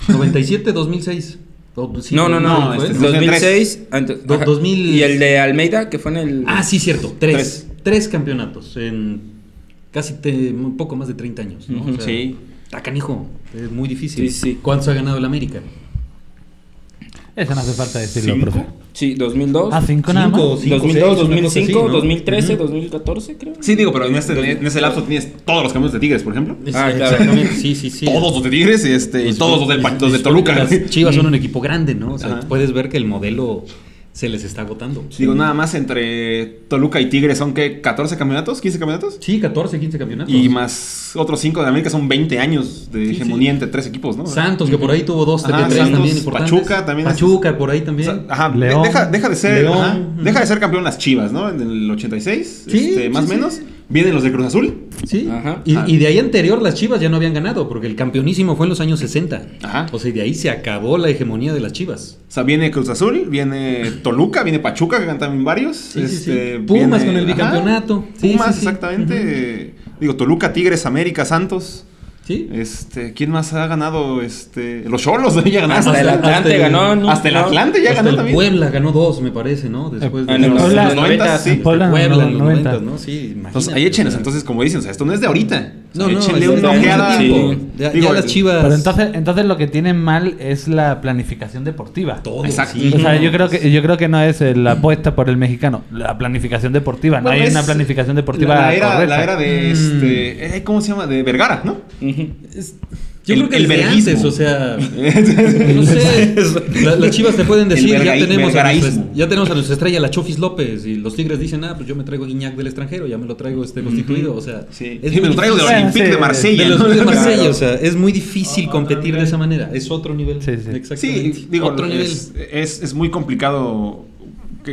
97, 2006. O- sí, No, no, no. No, este, 2006. antes- Do- ajá. 2000. Y el de Almeida, que fue en el. Ah, sí, cierto. Tres. Tres. Tres, campeonatos en casi te- un poco más de 30 años. sí. Está canijo. Es muy difícil. Sí, sí. ¿Cuántos ha ganado el América? Eso no hace falta decirlo, ¿Cinco? profe. Sí, 2002. Ah, cinco nada más. Cinco, cinco, 2002, seis, una cosa 2005, así, ¿no? 2013, Ujú. 2014, creo. Sí, digo, pero en, este, en ese lapso tienes todos los campeones de Tigres, por ejemplo. Ah, claro. Sí, sí, sí. Todos los de Tigres y, este, y Pues, todos los, del, pues, pa- los de pues, Toluca. Las Chivas son un equipo grande, ¿no? O sea, Ajá. puedes ver que el modelo se les está agotando. Digo, nada más entre Toluca y Tigres son que 14 campeonatos, 15 campeonatos. Sí, 14, 15 campeonatos. Y más otros 5 de América son 20 años de Sí, hegemonía sí. entre tres equipos, ¿no? Santos, que por ahí tuvo dos, Ajá, tres Santos, también importantes. Pachuca también es- Pachuca, por ahí O también. sea, ajá, León. deja, deja de ser León. ajá, deja de ser campeón las Chivas, ¿no? En el 86, Sí, este, más o sí, menos. Vienen los de Cruz Azul. sí. Ajá. Y, Ah. y de ahí anterior las Chivas ya no habían ganado, porque el campeonísimo fue en los años 60. Ajá. O sea, y de ahí se acabó la hegemonía de las Chivas. O sea, viene Cruz Azul, viene Toluca, viene Pachuca, que ganan también varios. Sí, sí, sí. este, Pumas viene- con el bicampeonato. Sí, Pumas, exactamente. Digo, Toluca, Tigres, América, Santos. ¿Sí? Este, ¿quién más ha ganado? Este, los Cholos ya ganaron. Hasta el Atlante ganó. ¿no? Hasta el. Atlante ya Hasta ganó el también. Puebla ganó dos, me parece, ¿no? Después Ah, de en los- Puebla- en los 90, sí. sí. Puebla en los 90. 90, ¿no? Sí, Entonces, ahí échenles, entonces, como dicen, o sea, esto no es de ahorita. No, no, échenle una ojeada. Ya, las chivas. Pero entonces, entonces lo que tienen mal es la planificación deportiva. Todo, Exacto. sí. O sea, yo creo que yo creo que no es eh, la apuesta por el mexicano, la planificación deportiva. no hay una planificación deportiva La, la era, correcta. la era de Mm. este. eh, ¿Cómo se llama? De Vergara, ¿no? Es- yo El- creo que el desde verguismo. antes, o sea, no sé, la- las chivas te pueden decir, ya tenemos, a nuestra, ya tenemos a nuestra estrella, la Chofis López, y los Tigres dicen, ah, pues yo me traigo Guiñac del extranjero, ya me lo traigo este constituido, o sea, Sí. es Sí, me muy lo traigo de difícil. Olympique Sí, de Marsella. de los ¿no? de Marsella, Claro. o sea, es muy difícil competir de esa manera, es otro nivel. Sí, sí. Exactamente. Sí, digo, otro nivel. es, es muy complicado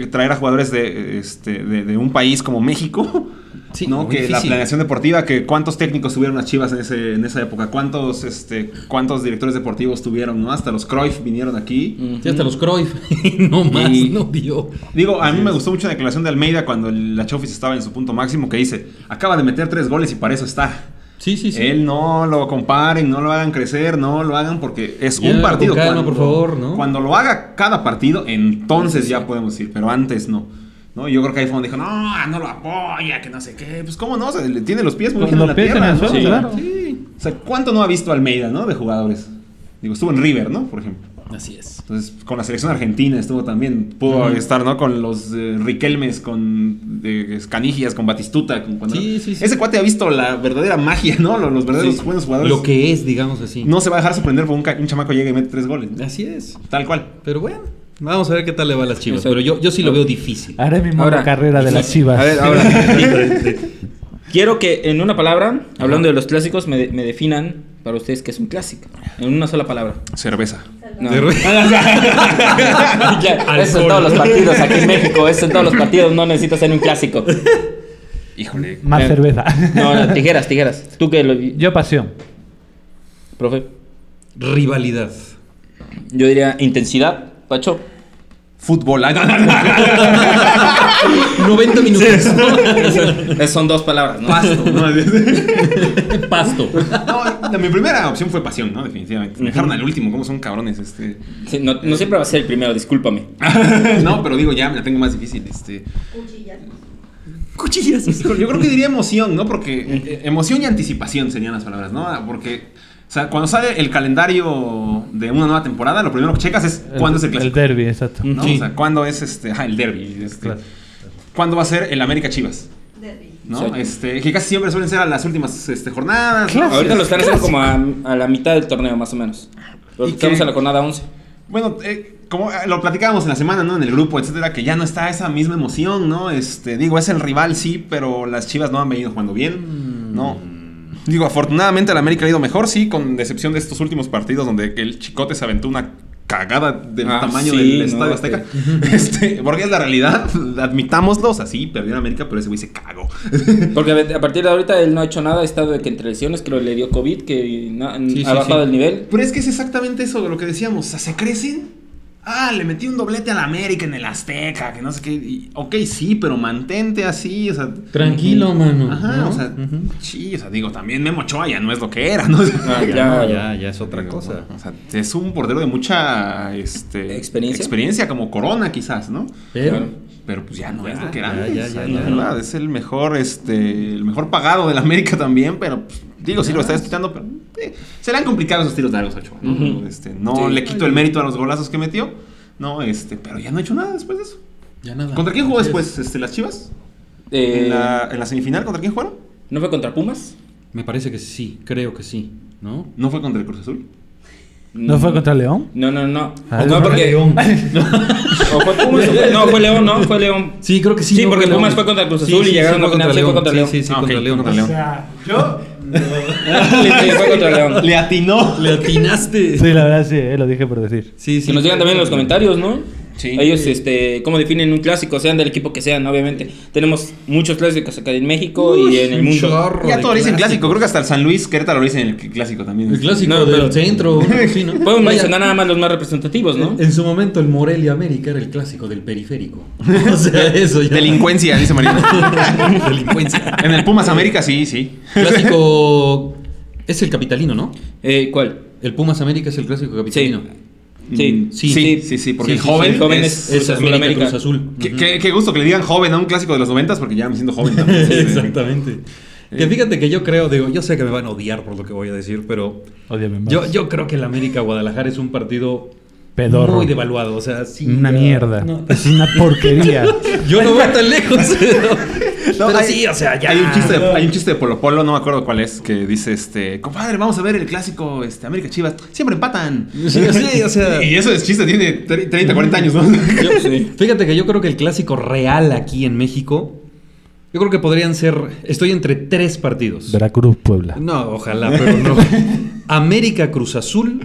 que traer a jugadores de, este, de, de un país como México. Sí, ¿no? Que la planeación deportiva, que cuántos técnicos tuvieron las Chivas en, ese, en esa época, cuántos, este, cuántos directores deportivos tuvieron, ¿no? Hasta los Cruyff vinieron aquí. Sí, hasta los Cruyff, no más, Y- no dio. Digo, a mí me gustó mucho la declaración de Almeida cuando el- la Chofis estaba en su punto máximo, que dice, acaba de meter tres goles y para eso está. Sí, sí, sí. Él no lo comparen, no lo hagan crecer, no lo hagan porque es Ya, un partido. calma, por favor, ¿no? Cuando lo haga cada partido, entonces ya podemos decir, pero antes no. ¿no? Yo creo que ahí fue donde dijo, no, no lo apoya, que no sé qué. Pues, ¿cómo no? O sea, le tiene los pies muy bien en la en tierra, ¿no? suelo, Sí. claro. Sí. O sea, ¿cuánto no ha visto Almeida, ¿no? De jugadores. Digo, estuvo en River, ¿no? Por ejemplo. Así es. Entonces, con la selección argentina estuvo también. Pudo estar, ¿no? Con los eh, Riquelmes, con eh, Canigias, con Batistuta. Con cuando- Sí, sí, sí. Ese cuate ha visto la verdadera magia, ¿no? Los, los verdaderos Sí. buenos jugadores. Lo que es, digamos así. No se va a dejar sorprender por un, un chamaco llega y mete tres goles. ¿no? Así es. Tal cual. Pero bueno, vamos a ver qué tal le va a las chivas. Pero yo, yo sí lo veo difícil. Haré mi Ahora- carrera de las chivas. A ver, ahora. Quiero que en una palabra, hablando de los clásicos, me, de- me definan para ustedes qué es un clásico. En una sola palabra. Cerveza. No. De re- Ya, eso en todos los partidos aquí en México, eso en todos los partidos, no necesitas ser un clásico. Híjole. Más Eh, cerveza. No, no, tijeras, tijeras. Tú que lo Yo pasión. profe. Rivalidad. Yo diría intensidad, Pacho. Fútbol. Ay, no, no, no. 90 minutos. Son dos palabras, ¿no? Pasto. ¿no? Pasto. No, mi primera opción fue pasión, ¿no? Definitivamente. Me dejaron al último, ¿cómo son cabrones? Este. Sí, no, no siempre va a ser el primero, discúlpame. no, pero digo, ya me la tengo más difícil. Este. Cuchillas. Yo creo que diría emoción, ¿no? Porque eh, emoción y anticipación serían las palabras, ¿no? Porque, o sea, cuando sale el calendario de una nueva temporada, lo primero que checas es cuándo es el clásico. El derby, exacto. ¿no? Sí. O sea, cuándo es este, ajá, el derby. Este, Claro. ¿Cuándo va a ser el América Chivas? Derby. ¿no? Este, que casi siempre suelen ser a las últimas este, jornadas. ¿no? Claro. Ahorita lo están haciendo como a, a la mitad del torneo, más o menos. Porque ¿Y estamos qué? en la jornada 11. Bueno, eh, como eh, lo platicábamos en la semana, ¿no? En el grupo, etcétera, que ya no está esa misma emoción, ¿no? Este, digo, es el rival, sí, pero las Chivas no han venido jugando bien, ¿no? Digo, afortunadamente el América ha ido mejor, sí, con excepción de estos últimos partidos donde el Chicote se aventó una cagada del Ah, tamaño sí, del no, Estadio Azteca. Este, porque es la realidad, admitámoslo, o sea, sí, perdió en América, pero ese güey se cagó. Porque a partir de ahorita él no ha hecho nada, ha estado de que entre lesiones, creo que le dio COVID, que Sí, ha sí, bajado sí. el nivel. Pero es que es exactamente eso de lo que decíamos. O sea, se crecen. Ah, le metí un doblete a la América en el Azteca, que no sé qué. y- ok, sí, pero mantente así, o sea. Tranquilo, mano. Ajá, ¿no? o sea, sí, o sea, digo, también Memo Ochoa ya no es lo que era, ¿no? Ah, Ya, ya, no, ya. es otra cosa. O sea, es un portero de mucha este, ¿Experiencia? experiencia, como Corona, quizás, ¿no? Pero. Pero pues ya no Ya, es lo que era ya, la ya. verdad, es el mejor, este, el mejor pagado de la América también, pero pues, digo, sí lo está quitando, pero eh, serán complicados esos tiros largos, Ochoa, ¿no? Este, no Sí. le quito el mérito a los golazos que metió, no, este, pero ya no ha hecho nada después de eso. ya nada. ¿Contra quién jugó después? Este, ¿Las Chivas? Eh, ¿En, la, en la semifinal contra quién jugaron? ¿No fue contra Pumas? Me parece que sí, creo que sí, ¿no? ¿No fue contra el Cruz Azul? ¿No fue contra León? No, no, no. Ah, no, porque. León. o fue Pumas, o fue- no, fue León, no, fue León. Sí, creo que sí. Sí, no porque. Pumas fue contra Cruz Sí, Azul y sí, llegaron sí, a final, sí, fue contra León. Sí, sí, sí, Ah, contra León. contra León. sea, yo. Le atinó. Le atinaste. Sí, la verdad sí, eh, lo dije por decir. Sí, sí. Que nos digan también en los comentarios, ¿no? Sí. Ellos, este, cómo definen un clásico, sean del equipo que sean, obviamente. Tenemos muchos clásicos acá en México y en el un mundo. Ya de todo le dicen clásico, creo que hasta el San Luis Querétaro lo dicen el clásico también. El clásico No, del pero- centro. sí, ¿no? Podemos mencionar nada más los más representativos, ¿no? En su momento el Morelia América era el clásico del periférico. O sea, eso ya. Delincuencia, dice Marina. Delincuencia. en el Pumas América, sí, sí. Clásico Es el capitalino, ¿no? Eh, ¿Cuál? El Pumas América es el clásico capitalino. Sí. Sí, sí, sí, sí, porque el joven, el joven es- es, Es Cruz Azul América, América. Cruz Azul. Qué, Ujú. qué- qué gusto que le digan joven a un clásico de los noventas porque ya me siento joven también. Exactamente. Que fíjate que yo creo, digo, yo sé que me van a odiar por lo que voy a decir, pero yo, yo creo que el América Guadalajara es un partido Pedorro. muy devaluado. O sea, sí. Una ya- mierda. no. Es una porquería. yo no voy tan lejos. pero No, pero hay- sí, o sea, ya. Hay un, chiste de, hay un chiste de Polo Polo, no me acuerdo cuál es, que dice, este, compadre, vamos a ver el clásico este, América Chivas. Siempre empatan. Sí, sí, o sea. Y eso es chiste, tiene tre- 30, 40 años, ¿no? Yo- sí. Fíjate que yo creo que el clásico real aquí en México, yo creo que podrían ser, estoy entre tres partidos. Veracruz, Puebla. No, ojalá, pero no. América Cruz Azul,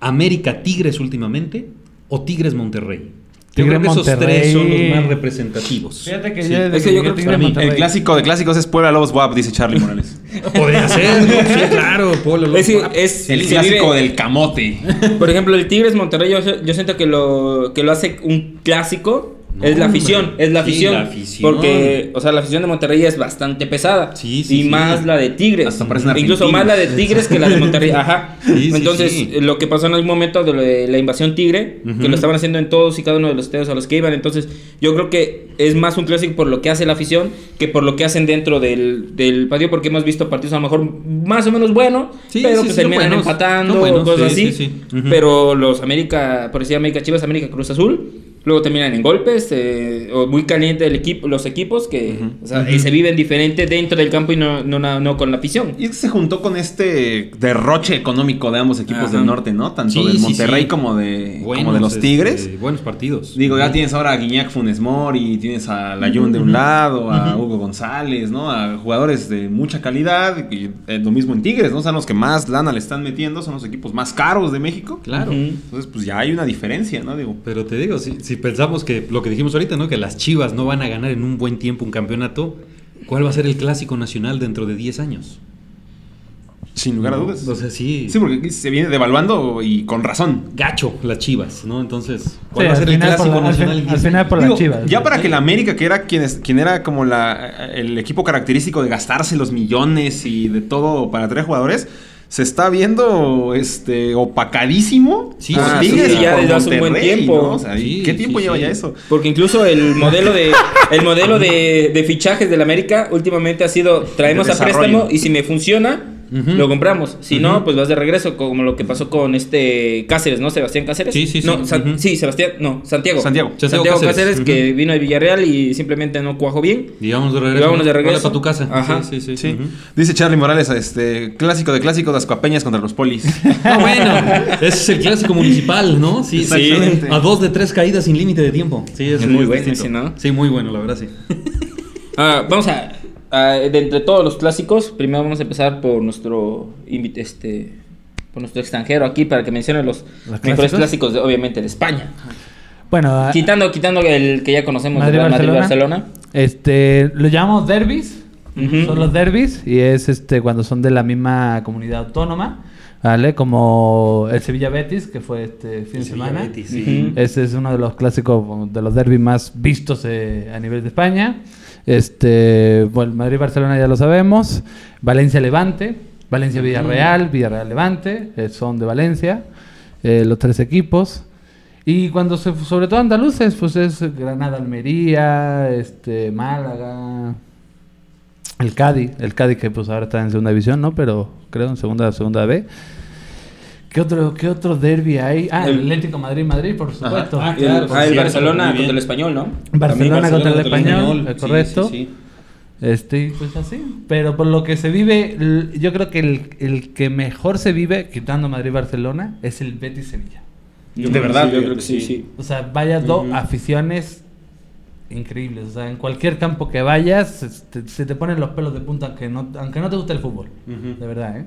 América Tigres últimamente o Tigres Monterrey. Yo creo que esos Monterrey. tres son los más representativos. Fíjate que Sí. yo, Es que yo creo que para mí, El clásico de clásicos es Puebla Lobos WAP, dice Charlie Morales. Podría ser, ¿no? sí, claro, Polo. Es, que es- El clásico vive- del camote. Por ejemplo, el Tigres Monterrey, yo, yo siento que lo, que lo hace un clásico. No, es la hombre. afición, es la Sí, afición, la afición. Porque, o sea, la afición de Monterrey es bastante pesada. Sí, sí, y más la de Tigres. Hasta Incluso más la de Tigres que la de Monterrey. Ajá. Entonces, lo que pasó en algún momento de, lo de la invasión Tigre, que lo estaban haciendo en todos y cada uno de los estadios a los que iban. Entonces, yo creo que es más un clásico por lo que hace la afición que por lo que hacen dentro del, del patio, porque hemos visto partidos a lo mejor más o menos buenos, pero que terminan buenos. empatando, cosas sí, así. sí, sí. Ujú. Pero los América, por decir América Chivas, América Cruz Azul, luego terminan en golpes, eh, o muy caliente el equipo, los equipos que o sea, se viven diferente dentro del campo y no, no, no, no con la afición. Y es que se juntó con este derroche económico de ambos equipos Ajá. del norte, ¿no? Tanto Sí, del sí, Monterrey sí. como de, como de los este, Tigres. buenos partidos. Digo, ya tienes ahora a Guiñac Funes Mori, tienes a Layun de un lado, a Hugo González, ¿no? A jugadores de mucha calidad. Y eh, lo mismo en Tigres, ¿no? Son los que más lana le están metiendo, son los equipos más caros de México. Claro. Entonces, pues ya hay una diferencia, ¿no? Digo, Pero te digo, si, si pensamos que lo que dijimos ahorita, ¿no? Que las Chivas no van a ganar en un buen tiempo un campeonato, ¿cuál va a ser el clásico nacional dentro de 10 años? sin lugar a dudas. O sea, sí. Sí, porque se viene devaluando y con razón. Gacho las Chivas, ¿no? Entonces, ¿cuál Sí, va a al ser el clásico la- al nacional? fin- al 10 final años? por Digo, las Chivas. ya para que la América, que era quien, es- quien era como la, el equipo característico de gastarse los millones y de todo para traer jugadores, se está viendo este opacadísimo. Sí, ah, sí, ya desde hace un buen tiempo. ¿no? O sea, Sí, ¿Qué tiempo lleva ya eso? Porque incluso el modelo de el modelo de, de fichajes del América últimamente ha sido traemos De a préstamo y si me funciona Lo compramos. Si no, pues vas de regreso como lo que pasó con este Cáceres, ¿no? Sebastián Cáceres. Sí, sí, sí. No, San- sí, Sebastián, no, Santiago. Santiago. Santiago, Santiago Cáceres, Cáceres, que vino al Villarreal y simplemente no cuajó bien. Y vámonos de regreso. Y vámonos de regreso. Vale para tu casa. Ajá. Sí, sí, sí. Dice Charlie Morales, este clásico de clásicos, las coapeñas contra los polis. No, bueno, ese es el clásico municipal, ¿no? Sí, Sí. A dos de tres caídas sin límite de tiempo. Sí, Es ese muy bueno distinto. ese, ¿no? Sí, muy bueno, la verdad, sí. Ah, vamos a, a- de entre todos los clásicos, primero vamos a empezar por nuestro invite, este por nuestro extranjero aquí para que mencione los, mejores clásicos? clásicos de, obviamente de España. Bueno, a- Quitando quitando el que ya conocemos de Madrid, Real Madrid Barcelona. Barcelona. este, lo llamamos derbis. Ujú. Son los derbis y es este cuando son de la misma comunidad autónoma, ¿vale? Como el Sevilla Betis, que fue este fin de semana. Betis, sí. Ujú. Ese es uno de los clásicos de los derbis más vistos eh, a nivel de España. Este, bueno, Madrid Barcelona ya lo sabemos, Valencia Levante, Valencia Villarreal, Villarreal Levante, eh, son de Valencia, eh, los tres equipos. Y cuando se, sobre todo andaluces, pues es Granada Almería, este Málaga, el Cádiz, el Cádiz que pues ahora está en segunda división, ¿no? Pero creo en segunda segunda B. ¿Qué otro, qué otro derby hay? Ah, el El- Atlético Madrid-Madrid, por supuesto. Ah, Y claro, el, ah, Barcelona contra el español, ¿no? Barcelona contra el español, Español, eh, sí, correcto. sí, sí. Este, pues así. Pero por lo que se vive, yo creo que el, el que mejor se vive, quitando Madrid-Barcelona, es el Betis-Sevilla. De verdad, sí, yo creo que sí. O sea, vaya dos aficiones increíbles. O sea, en cualquier campo que vayas, este, se te ponen los pelos de punta aunque no, aunque no te guste el fútbol. De verdad, ¿eh?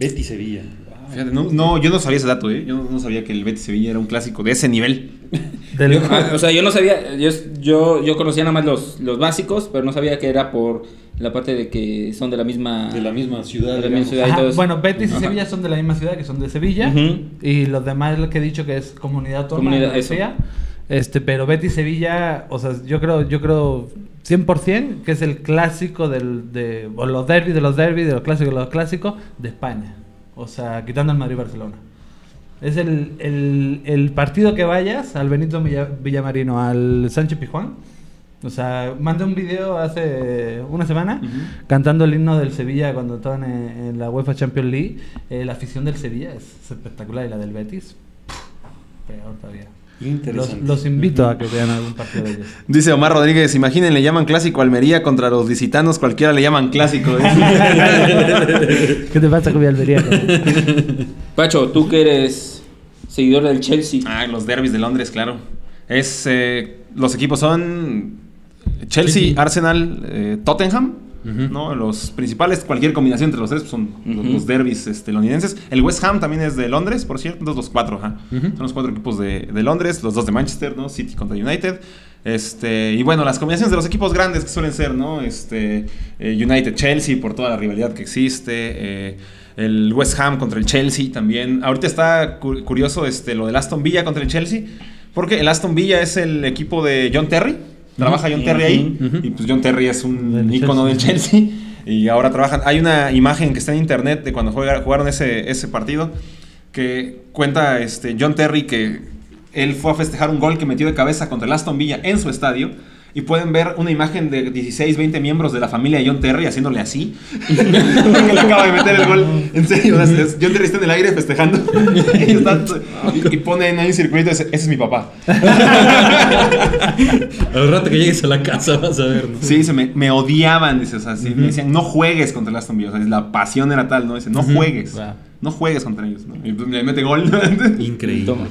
Betty Sevilla. Fíjate, no, no, yo no sabía ese dato, ¿eh? Yo no, no sabía que el Betis Sevilla era un clásico de ese nivel. Del- Ah, o sea, yo no sabía, yo, yo, yo conocía nada más los, los básicos, pero no sabía que era por la parte de que son de la misma... De la misma ciudad. De la misma ciudad. y Ajá, todo eso. bueno, Betis y Ajá. Sevilla son de la misma ciudad, que son de Sevilla. Y los demás, lo que he dicho que es comunidad autónoma Comunidad, de eso. Este, pero Betis Sevilla, o sea, yo creo, yo creo 100% que es el clásico del, de, o los derbis de los derbis, de los clásicos de los clásicos de España. O sea, quitando el Madrid-Barcelona. Es el, el, el partido que vayas al Benito Villa- Villamarino, al Sánchez Pijuán. O sea, mandé un video hace una semana cantando el himno del Sevilla cuando estaban en, en la UEFA Champions League. Eh, la afición del Sevilla es espectacular y la del Betis, peor todavía. Los, los invito a que vean algún partido de ellos. Dice Omar Rodríguez, imaginen, le llaman clásico Almería contra los licitanos, cualquiera le llaman clásico. ¿Qué te pasa con mi Almería? Pacho, tú que eres seguidor del Chelsea. ah, los derbis de Londres, claro. Es, eh, los equipos son Chelsea, Chelsea. Arsenal, eh, Tottenham. ¿No? Los principales, cualquier combinación entre los tres pues, son los- los derbis este, londinenses. El West Ham también es de Londres, por cierto. Entonces, los cuatro. Ujú. Son los cuatro equipos de, de Londres, los dos de Manchester, ¿no? City contra United. Este, y bueno, las combinaciones de los equipos grandes que suelen ser, ¿no? Este, eh, United Chelsea por toda la rivalidad que existe. eh, el West Ham contra el Chelsea también. Ahorita está cu- curioso este, lo del Aston Villa contra el Chelsea. Porque el Aston Villa es el equipo de John Terry. Trabaja John Terry ahí. Y pues John Terry es un Del ícono del Chelsea. Chelsea. Y ahora trabajan. Hay una imagen que está en internet de cuando juega- jugaron ese, ese partido. Que cuenta este, John Terry que él fue a festejar un gol que metió de cabeza contra el Aston Villa en su estadio. Y pueden ver una imagen de 16, 20 miembros de la familia de John Terry haciéndole así. que le acaba de meter el gol. En serio, John Terry está en el aire festejando. y, está- y- y pone ahí un circulito y dice, ese es mi papá. Al rato que llegues a la casa vas a ver, ¿no? Sí, se me, me odiaban, dice, o sea, sí, me decían, no juegues contra el Aston Villa, o sea, la pasión era tal, ¿no? Dice, no juegues, Wow. no juegues contra ellos, ¿no? Y pues le mete gol. Increíble. Toma.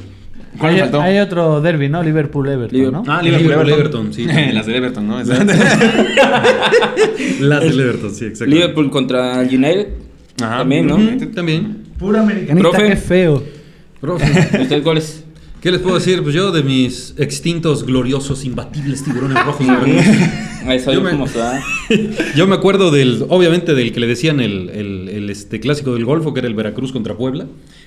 ¿Cuál hay, me faltó? hay otro derby, ¿no? Liverpool-Everton, Liverpool. ¿no? Ah, Liverpool, Liverpool, Everton. Everton, sí. Las del Everton, ¿no? Las del Everton, sí, exacto. Liverpool contra United. Ajá. También, ¿no? También. Puro americanista, Profe. qué feo. Profe, Los tres goles. ¿Qué les puedo decir? Pues yo de mis extintos, gloriosos, imbatibles tiburones rojos. eso Yo me- está. Yo me acuerdo del, obviamente del que le decían el, el- el, este, clásico del Golfo, que era el Veracruz contra Puebla,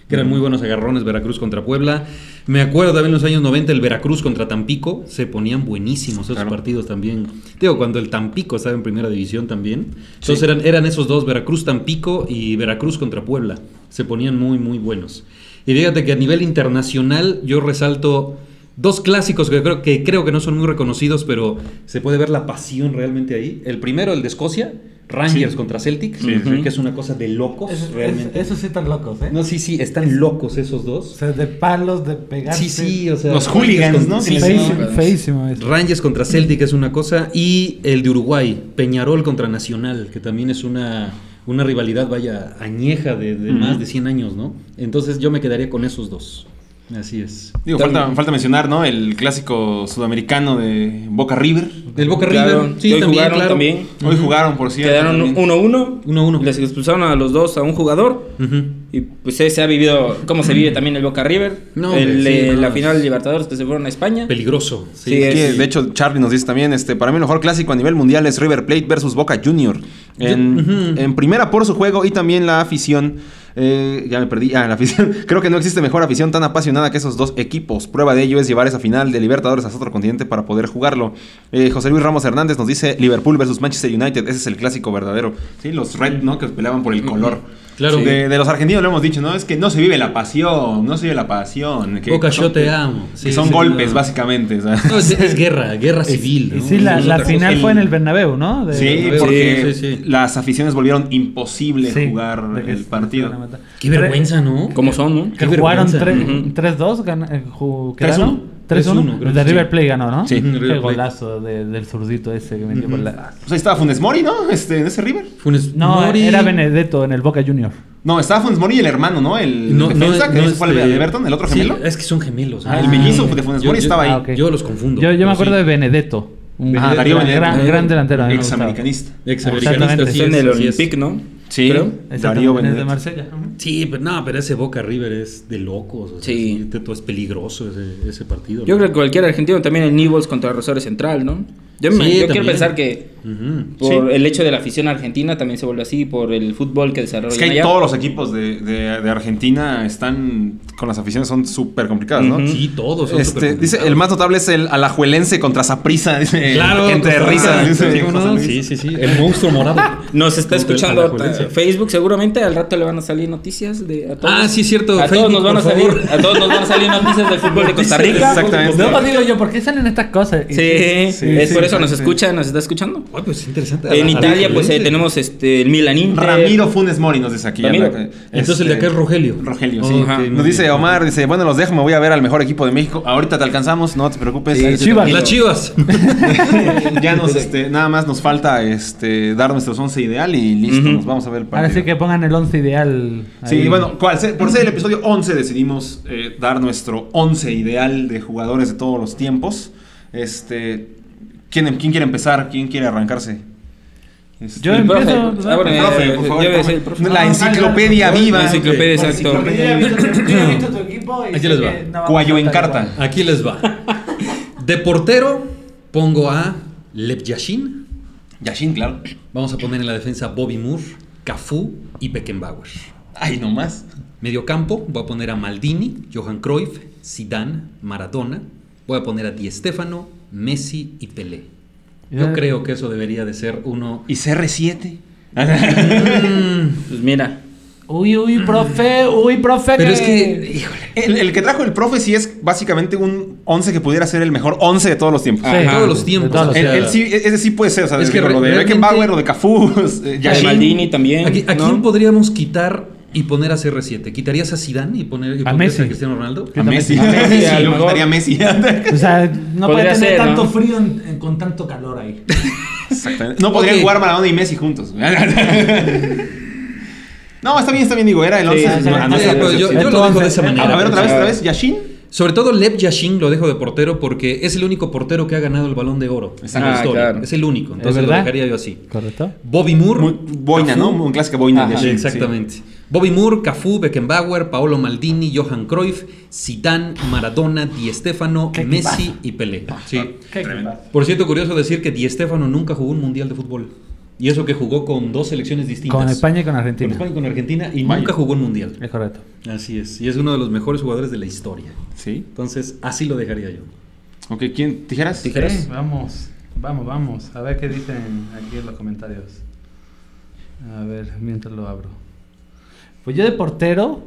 que eran muy buenos agarrones Veracruz contra Puebla. Me acuerdo también en los años 90 el Veracruz contra Tampico, se ponían buenísimos esos Claro. partidos también. Digo, cuando el Tampico estaba en primera división también. Entonces eran, eran esos dos, Veracruz Tampico y Veracruz contra Puebla. Se ponían muy, muy buenos. Y fíjate que a nivel internacional yo resalto dos clásicos que creo, que creo que no son muy reconocidos, pero se puede ver la pasión realmente ahí. El primero, el de Escocia, Rangers Sí. contra Celtic, Sí, sí. que es una cosa de locos Esos, realmente. esos sí están locos, ¿eh? No, sí, sí, están locos esos O dos. sea, de palos, de pegarse. Sí, sí, o sea. Los hooligans, ¿no? Sí, Feísimo, feísimo eso. Rangers contra Celtic es una cosa y el de Uruguay, Peñarol contra Nacional, que también es una, una rivalidad, vaya, añeja de, más de 100 años, ¿no? Entonces yo me quedaría con esos dos. Así es. Digo, falta, falta mencionar, ¿no? El clásico sudamericano de Boca River. Del Boca Claro, River, sí, hoy también, jugaron claro. también. Hoy jugaron, por cierto. Quedaron también. 1-1. 1-1. Les expulsaron a los dos a un jugador. Y pues se, se ha vivido cómo se vive también el Boca River. No, El, hombre, sí, eh, no, la final de Libertadores que se fueron a España. Peligroso. Sí, Es que, es- de hecho, Charlie nos dice también, este, para mí el mejor clásico a nivel mundial es River Plate versus Boca Junior. En primera por su juego y también la afición. Eh, ya me perdí. Ah, la afición. Creo que no existe mejor afición tan apasionada que esos dos equipos. Prueba de ello es llevar esa final de Libertadores a otro continente para poder jugarlo. Eh, José Luis Ramos Hernández nos dice Liverpool versus Manchester United. Ese es el clásico verdadero. Sí, los Red, ¿no? Que peleaban por el color. Claro. De, de los argentinos lo hemos dicho, ¿no? Es que no se vive la pasión. No se vive la pasión. Que Boca, son- yo te amo. que son sí, golpes, no. básicamente. o sea. No, es, es guerra, guerra civil. Y ¿no? sí, la, Es la final fue en el Bernabéu, ¿no? De- Sí, Bernabéu, porque sí, sí, sí. las aficiones volvieron imposible Sí, jugar el partido. Qué vergüenza, ¿no? ¿Cómo son, no? Que jugaron vergüenza. Ujú. 3-2, gana- eh, ju- 3-1. ¿quedaron? 3-1. 3-1, creo El de sí. River Plate ganó, ¿no? Sí. Qué golazo de- del zurdito ese que metió por la... Pues ahí estaba Funes Mori, ¿no? Este, en ese River. Funes No, Mori. era Benedetto en el Boca Junior. No, estaba Funes Mori y el hermano, ¿no? El No, no, defensa, que no, fue el este- de Everton, el otro Sí, gemelo. es que son gemelos. Ah, ¿no? el mellizo de Funes Yo- Mori yo- estaba ahí. Ah, ok. Yo los confundo. Yo, yo me acuerdo sí. de Benedetto. Un Ah, Darío gran, Benedetto. gran, gran delantero. Examericanista. Examericanista, Exactamente. sí Es en el. Olympique, ¿no? Sí, Creo. Darío es de. Marsella. Sí, pero no, pero ese Boca River es de locos. o sea, Sí. todo es peligroso ese, ese partido. Yo ¿no? creo que cualquier argentino también en Newells contra Rosario Central, ¿no? Yo, me- Sí, yo quiero pensar que por Sí. el hecho de la afición argentina también se vuelve así, por el fútbol que desarrollan Es que hay allá. todos los equipos de, de- de Argentina están con las aficiones son súper complicadas, ¿no? Sí, todos. son Este, dice, el más notable es el alajuelense contra Saprissa, dice. Claro, gente de Costa Rica, risa. dice sí, sí, sí, sí. El monstruo morado. Nos está escuchando eh, Facebook, seguramente al rato le van a salir noticias de a todos. Ah, sí, es cierto, A Facebook, todos nos van a salir, favor. a todos nos van a salir noticias del fútbol de Costa Rica. Exactamente. Luego digo yo, ¿por qué salen estas cosas? Y Sí, es sí, por eso nos escucha, nos está escuchando. Ay, pues interesante. En A- Italia, a- pues eh, tenemos este el Milan Inter. Ramiro Funes Mori nos dice aquí. Ramiro. Entonces el de acá es Rogelio. Rogelio, Ok, sí. Nos dice. Omar, dice, bueno, los dejo, me voy a ver al mejor equipo de México. Ahorita te alcanzamos, no te preocupes. Sí, Chivas. Las chivas. ya nos, este, nada más nos falta este, dar nuestros 11 ideal y listo, nos vamos a ver el partido. Ahora sí que pongan el 11 ideal. Sí, bueno, ¿cuál? Se- por ser el episodio 11 decidimos eh, dar nuestro 11 ideal de jugadores de todos los tiempos. Este, ¿quién, quién quiere empezar? ¿Quién quiere arrancarse? Este, Yo El profe, empiezo. ah, bueno, el eh, profe, por favor, yo voy a el ser el profe. profe. La enciclopedia La viva. enciclopedia, exacto. Aquí les va. Cuayo a en carta. Aquí les va. De portero pongo a Lev Yashin. Yashin, claro. Vamos a poner en la defensa Bobby Moore, Cafú y Beckenbauer. Ay, no más. Medio campo voy a poner a Maldini, Johan Cruyff, Zidane, Maradona. Voy a poner a Di Stéfano, Messi y Pelé. Yo creo que eso debería de ser uno. ¿Y CR7? Pues mira, Uy, uy, profe, uy, profe. Pero es que, híjole. El, el que trajo el profe sí es básicamente un 11 que pudiera ser el mejor 11 de todos los tiempos. De Ajá. todos los tiempos. De todos o los El, sí, ese sí puede ser, o sea, Es que lo de Beckenbauer, lo de Cafú, de Yashin. Maldini también. ¿A, qui- a ¿no? quién podríamos quitar y poner a CR7? ¿Quitarías a Zidane y poner y A Messi. Cristiano Ronaldo? A Messi. A Messi, Sí, a lo mejor. gustaría Messi. O sea, no puede Podría tener ser, tanto ¿no? frío en- en- con tanto calor ahí. Exactamente. No podrían Ok. jugar Maradona y Messi juntos. no, está bien, está bien, digo, era el 11. Sí, no, sí, no, Sí, no, yo, sí. yo lo dejo de esa manera. A ver, otra vez, Ah. otra vez, Yashin. Sobre todo Lev Yashin lo dejo de portero porque es el único portero que ha ganado el balón de oro en la Ah, historia. claro. Es el único. Entonces lo dejaría yo así. ¿Correcto? Bobby Moore. Muy- boina, Cafú. ¿no? Muy clásica boina. Ajá. Yashin, sí. Exactamente. Bobby Moore, Cafú, Beckenbauer, Paolo Maldini, Johan Cruyff, Zidane, Maradona, Di Stéfano, Qué Messi equipazo. y Pelé. Sí. Por cierto, curioso decir que Di Stéfano nunca jugó un mundial de fútbol. Y eso que jugó con dos selecciones distintas. Con España y con Con Argentina. España y con Argentina y nunca jugó un mundial. Es correcto. Así es. Y es uno de los mejores jugadores de la historia. Sí. Entonces, así lo dejaría yo. Ok, ¿quién? ¿Tijeras? Tijeras. Sí, vamos, vamos, vamos. A ver qué dicen aquí en los comentarios. A ver, mientras lo abro. Pues yo de portero.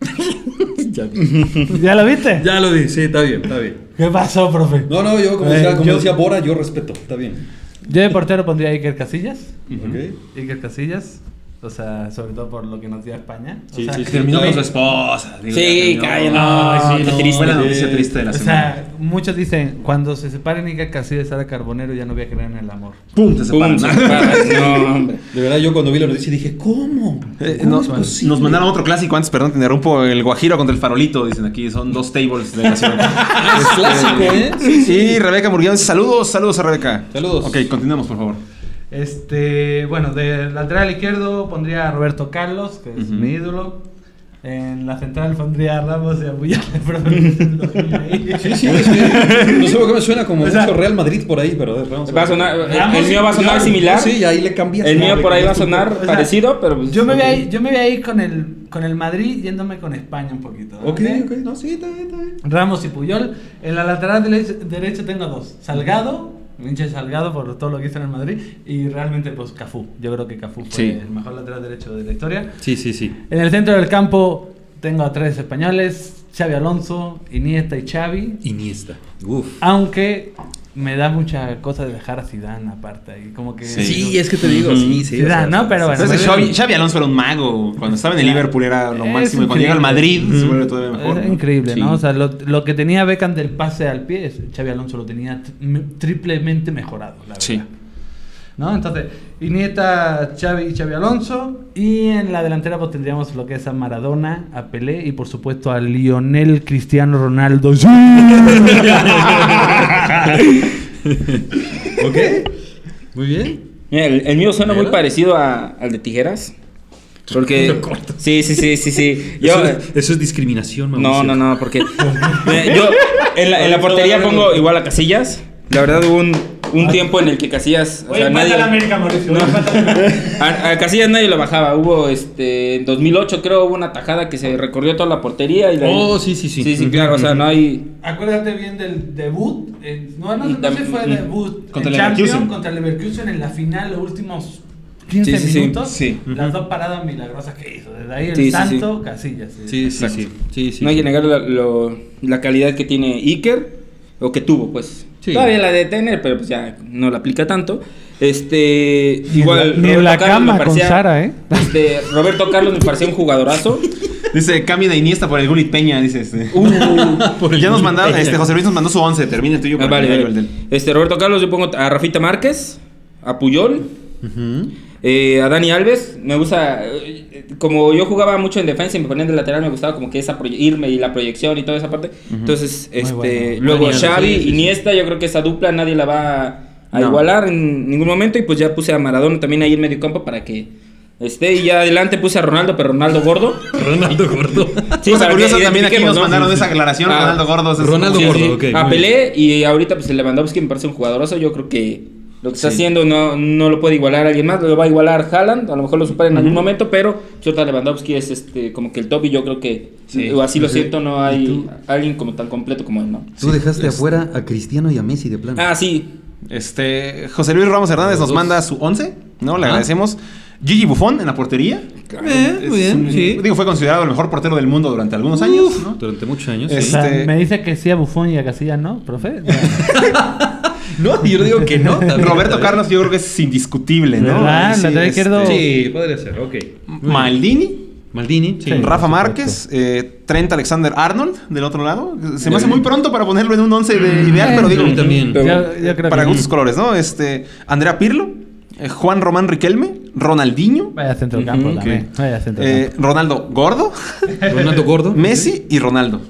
ya, ¿Ya lo viste? ya lo vi, sí, está bien, está bien. ¿Qué pasó, profe? No, no, yo como, Eh, decía, como yo- decía Bora, yo respeto, está bien. Yo de portero pondría a Iker Casillas. Ok. Iker Casillas. O sea, sobre todo por lo que nos dio España. O Sí, sea, sí, sí. Terminó no- con su esposa. digo, Sí, sí, qué no, triste. Fue la noticia triste de la O semana. sea, muchos dicen, cuando se separen Iker Casillas y Sara Carbonero ya no voy a creer en el amor. ¡Pum! Se Pum, separan. se separa. No, hombre. De verdad, yo cuando vi la noticia dije, ¿cómo? Eh, ¿Cómo no, es posible? nos mandaron otro clásico antes, perdón, te interrumpo. El Guajiro contra el Farolito, dicen aquí. Son dos tables de la ciudad. Es clásico, ¿eh? Sí, Rebeca Murguía dice, saludos, saludos a Rebeca. Saludos. Ok, continuemos, por favor. Este, bueno, de lateral izquierdo pondría a Roberto Carlos, que es Ujú. mi ídolo. En la central pondría a Ramos y a Puyol, pero. Sí, sí, es que no sé por qué me suena como O sea- mucho Real Madrid por ahí, pero vamos. Va a sonar, el- Ramos el mío va a sonar Claro, similar. Sí, y ahí le cambias. El mío por ahí va a sonar. O sea, parecido, pero pues, Yo me, voy a ir, yo me voy a ir con el, con el Madrid yéndome con España un poquito. Ok, ok, no, sí, está bien, está bien. Ramos y Puyol. En la lateral dere- derecha tengo dos. Salgado, Vinche Salgado por todo lo que hizo en el Madrid. Y realmente pues Cafú. Yo creo que Cafú fue Sí. el mejor lateral derecho de la historia. Sí, sí, sí. En el centro del campo tengo a tres españoles. Xavi Alonso, Iniesta y Xavi. Iniesta. Uf. Aunque me da mucha cosa de dejar a Zidane aparte. Y como que... Sí, es que te digo, sí, sí. Zidane, ¿no? Pero bueno. Entonces. Xavi, Xavi Alonso era un mago. Cuando estaba en el. Liverpool era lo máximo. Y cuando llega al. Madrid se vuelve todavía mejor. Es ¿no? increíble, Sí. ¿no? O sea, lo, lo que tenía Beckham del pase al pie, es- Xavi Alonso lo tenía triplemente mejorado, la verdad. Sí. ¿No? Entonces, Iniesta, Xavi y Xavi Alonso. Y en la delantera pues tendríamos lo que es a Maradona, a Pelé y por supuesto a Lionel Cristiano Ronaldo. Ok. Muy bien. Mira, el, el mío suena muy parecido a- al de tijeras. Porque. Sí, sí, sí, sí, sí. Yo, eso, es, eso es discriminación, no, Mauricio. no, no, porque. eh, yo en la, en la portería pongo igual a Casillas. La verdad hubo un, un tiempo en el que Casillas, o Oye, sea, falta nadie la América, Mauricio. No. oye, falta la América. a, a Casillas nadie lo bajaba. Hubo este en 2008 creo hubo una tajada que se recorrió toda la portería y Oh, sí, sí, sí. Sí, sí, claro, o sea, no hay Acuérdate bien del debut. en- no, no, no tam- si fue mm. debut. Contra en el Champions, Leverkusen. contra el Leverkusen en la final, los últimos 15 Sí, sí, sí. minutos. Sí. Las dos paradas milagrosas que hizo. Desde ahí el Sí, sí, santo, Casillas. Sí, sí, sí. sí, sí. no hay que negar la, lo- la calidad que tiene Iker o que tuvo, pues. Sí. Todavía la de tener, pero pues ya no la aplica tanto. Este, Ni en la- igual ni la Carlos con Sara, ¿eh? Este, Roberto Carlos me parecía un jugadorazo. Dice, cambia de Iniesta por el Gulit Peña, dice este. Uh, Por el ya nos mandaron, este, José Luis nos mandó su 11, termina el tuyo. ah, vale, el del- Este, Roberto Carlos, yo pongo a Rafita Márquez, a Puyol. Eh, a Dani Alves, me gusta, eh, como yo jugaba mucho en defensa y me ponían de lateral, me gustaba como que esa irme y la proyección y toda esa parte. Entonces, este, bueno. luego Alves, Xavi, sí, sí, sí. Iniesta, yo creo que esa dupla nadie la va a No. igualar en ningún momento y pues ya puse a Maradona también ahí en medio campo para que esté y ya adelante puse a Ronaldo, pero Ronaldo gordo. Ronaldo Gordo. Sí, Cosa curiosa, también aquí nos ¿no? mandaron Sí, sí. esa aclaración. Ah. Ronaldo Gordo. es Ronaldo Sí, Gordo, sí. ok, a muy Pelé y ahorita pues el Lewandowski me parece un jugadorazo. Yo creo que lo que está haciendo no, no lo puede igualar alguien más. Lo va a igualar Haaland. A lo mejor lo supera en algún momento, pero Jota Lewandowski es este como que el top y yo creo que Sí. o así lo Sí. siento, no ¿Y hay alguien como tan completo como él, ¿no? Tú dejaste afuera a Cristiano y a Messi de plano. Ah, sí. Este, José Luis Ramos Hernández nos manda su 11, ¿no? Le agradecemos. Gigi Buffon en la portería. Eh, muy bien, un- sí. Digo, fue considerado el mejor portero del mundo durante algunos años. Durante muchos años. O sea, Este- me dice que sí a Buffon y a Casillas, ¿no, profe? No, yo digo que no. también. Roberto Carlos yo creo que es indiscutible, ¿no? ¿Verdad? Sí, Lateral este, izquierdo. Sí, podría ser, ok. Maldini. Maldini, sí. Rafa Márquez, eh, Trent Alexander Arnold del otro lado. Se me hace muy pronto para ponerlo en un 11 de ideal, pero digo, A mí también. Pero- creo para que gustos colores, ¿no? Este, Andrea Pirlo, eh, Juan Román Riquelme, Ronaldinho, Vaya centro del campo también. Vaya centro eh, campo. Ronaldo Gordo, Ronaldo Gordo. Messi y Ronaldo.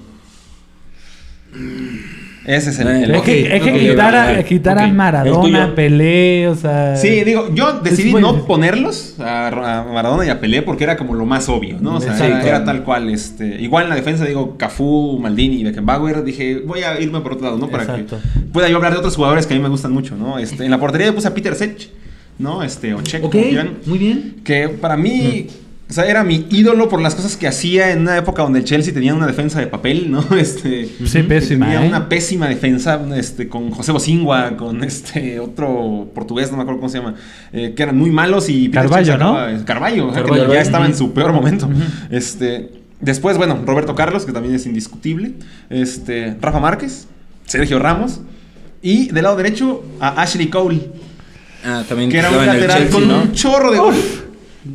Ese es el. el- Es que, es que ok, quitar, a, ok, quitar a ok. El Maradona. Pelé, o sea. Sí, digo, yo decidí no difícil. ponerlos a, a Maradona y a Pelé porque era como lo más obvio, ¿no? O sea, Sí, era, tal cual. Este, igual en la defensa, digo, Cafú, Maldini y Beckenbauer, dije, voy a irme por otro lado, ¿no? Para Exacto. que pueda yo hablar de otros jugadores que a mí me gustan mucho, ¿no? Este, en la portería puse a Peter Sech, ¿no? Este, o Checo, muy bien. Que para mí, o sea, era mi ídolo por las cosas que hacía en una época donde el Chelsea tenía una defensa de papel, ¿no? Este, Sí, pésima, Tenía ¿eh? una pésima defensa este, con José Bocingua, con este otro portugués, no me acuerdo cómo se llama, eh, que eran muy malos y Cech ¿no? sacaba- Carvalho, o sea, que ya estaba en su peor momento. este, después, bueno, Roberto Carlos, que también es indiscutible. Este, Rafa Márquez, Sergio Ramos. Y del lado derecho, a Ashley Cole, Ah, también que era un lateral Chelsea, con ¿no? un chorro de gol.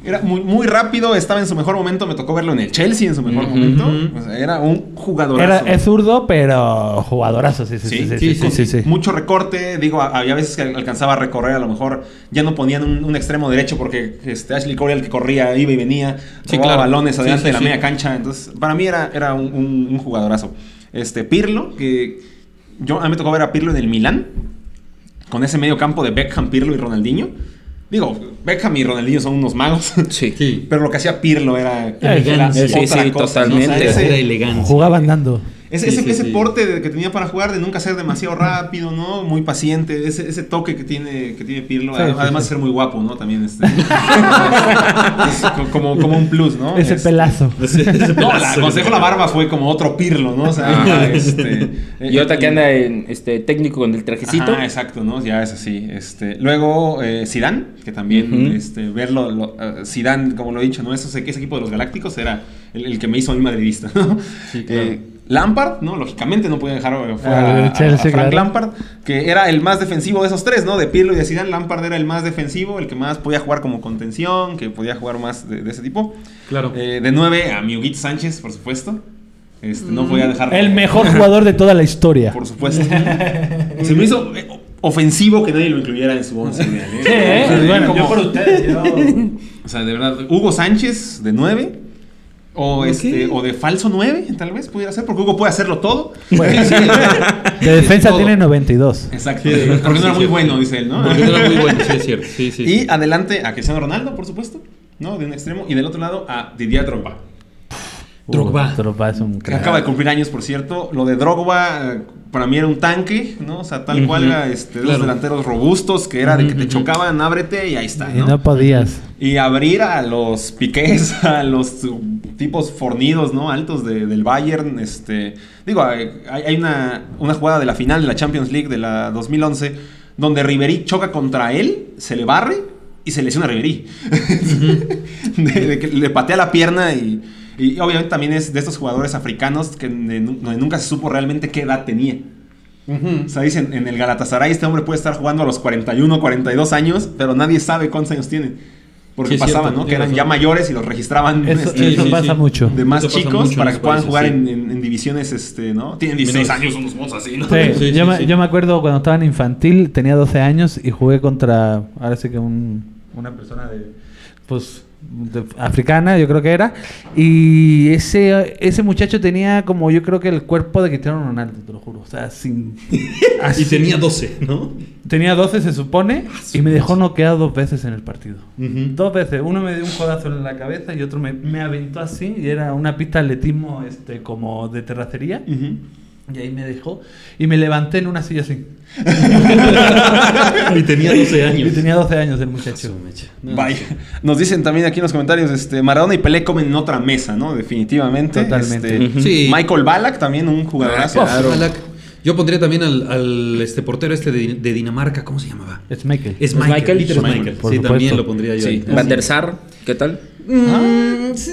Era muy, muy rápido, estaba en su mejor momento. Me tocó verlo en el Chelsea en su mejor momento. O sea, era un jugador. Era, es zurdo, pero jugadorazo, sí, sí, sí. Sí, sí, sí, sí, sí. Mucho recorte, digo, había veces que alcanzaba a recorrer, a lo mejor ya no ponían un, un extremo derecho porque este, Ashley Cole era el que corría, iba y venía, Sí, robaba claro. balones adelante sí, de la sí. media cancha, entonces para mí era, era un, un- un jugadorazo. Este, Pirlo, que yo, a mí me tocó ver a Pirlo en el Milán, con ese medio campo de Beckham, Pirlo y Ronaldinho. Digo, Beckham y Ronaldinho son unos magos. Sí. Sí. Pero lo que hacía Pirlo era, Elegancia. era Sí, sí, cosa, ¿no? totalmente. O sea, ese- Era elegancia. Jugaban dando. Ese, Sí, ese, sí, ese sí. porte de- que tenía para jugar, de nunca ser demasiado rápido, ¿no? Muy paciente, ese, ese toque que tiene, que tiene Pirlo, además sí. de ser muy guapo, ¿no? También este, es co- como, como un plus, ¿no? Ese Este, pelazo. No, la consejo la barba fue como otro Pirlo, ¿no? O sea, Ajá. este, Y otra que anda en este técnico con el trajecito. Ajá, exacto, ¿no? Ya es así. Este, luego eh, Zidane, que también este, verlo, lo, eh, Zidane, como lo he dicho, ¿no? Eso, ese equipo de los Galácticos era el, el que me hizo a mí madridista, ¿no? Sí, claro. Eh, Lampard, ¿no? Lógicamente no podía dejar eh, fuera Ah, a- Chelsea, Frank claro. Lampard, que era el más defensivo de esos tres, ¿no? De Pirlo y de Zidane, Lampard era el más defensivo, el que más podía jugar como contención, que podía jugar más de, de ese tipo. Claro. Eh, de nueve a mi Huguito Sánchez, por supuesto. Este, no podía dejar... El mejor jugador de toda la historia. Por supuesto. Se me hizo eh, ofensivo que nadie lo incluyera en su once ideal, ¿eh? Sí, ¿eh? O sea, Bueno, como- yo por ustedes, yo... O sea, de verdad, Hugo Sánchez de 9 o este o de falso 9, tal vez pudiera ser, porque Hugo puede hacerlo todo. Bueno, Sí, sí. De defensa Todo. tiene 92. Exacto. Sí, porque no era sí, muy sí. bueno, dice él, ¿no? Porque no era muy bueno, sí, es cierto. Sí, sí. Y sí. adelante a Cristiano Ronaldo, por supuesto, ¿no? De un extremo y del otro lado a Didier Drogba. Uh, Drogba. Drogba es un acaba de cumplir años, por cierto. Lo de Drogba, para mí era un tanque, ¿no? O sea, tal cual era este, los delanteros robustos, que era de que te chocaban, ábrete y ahí está, Y ¿no? no podías. Y abrir a los piqués, a los uh, tipos fornidos, ¿no? Altos de- del Bayern. Este, digo, hay, hay una, una jugada de la final de la Champions League de la 2011 donde Ribery choca contra él, se le barre y se lesiona a Ribery. de, de que le patea la pierna y, y obviamente también es de estos jugadores africanos que nunca se supo realmente qué edad tenía. O sea, dicen, en el Galatasaray este hombre puede estar jugando a los 41, 42 años, pero nadie sabe cuántos años tiene. Porque Sí, es pasaba, cierto, ¿no? Que eran ya mayores y los registraban Eso, este, eso sí, pasa sí. mucho. de más Eso chicos para que puedan países, jugar sí. en, en- en divisiones, este, ¿no? Tienen 16 Menores. años, unos mozos así, ¿no? Sí, Sí, yo, sí, me, sí. yo me acuerdo cuando estaba en infantil, tenía 12 años y jugué contra, ahora sí que un, una persona de, pues, de- africana, yo creo que era. Y ese, ese muchacho tenía como, yo creo que el cuerpo de Cristiano Ronaldo, te lo juro. O sea, sin... Y tenía 12, ¿no? Tenía 12 se supone y me dejó noqueado dos veces en el partido. Ujú. Dos veces. Uno me dio un codazo en la cabeza y otro me, me aventó así y era una pista de atletismo este, como de terracería. Ujú. Y ahí me dejó y me levanté en una silla así. y tenía 12 años. Y tenía 12 años el muchacho. No, Vaya. Nos dicen también aquí en los comentarios, este, Maradona y Pelé comen en otra mesa, ¿no? Definitivamente. Totalmente. Este. Sí. Michael Ballack, también un jugadorazo. Ah, claro. Yo pondría también al, al, este portero este de, de Dinamarca, ¿cómo se llamaba? Es Michael. Es Michael. Schmeichel, Michael. por Sí, supuesto. también lo pondría yo. Sí. Van der Sar, ¿qué tal? Sí, sí,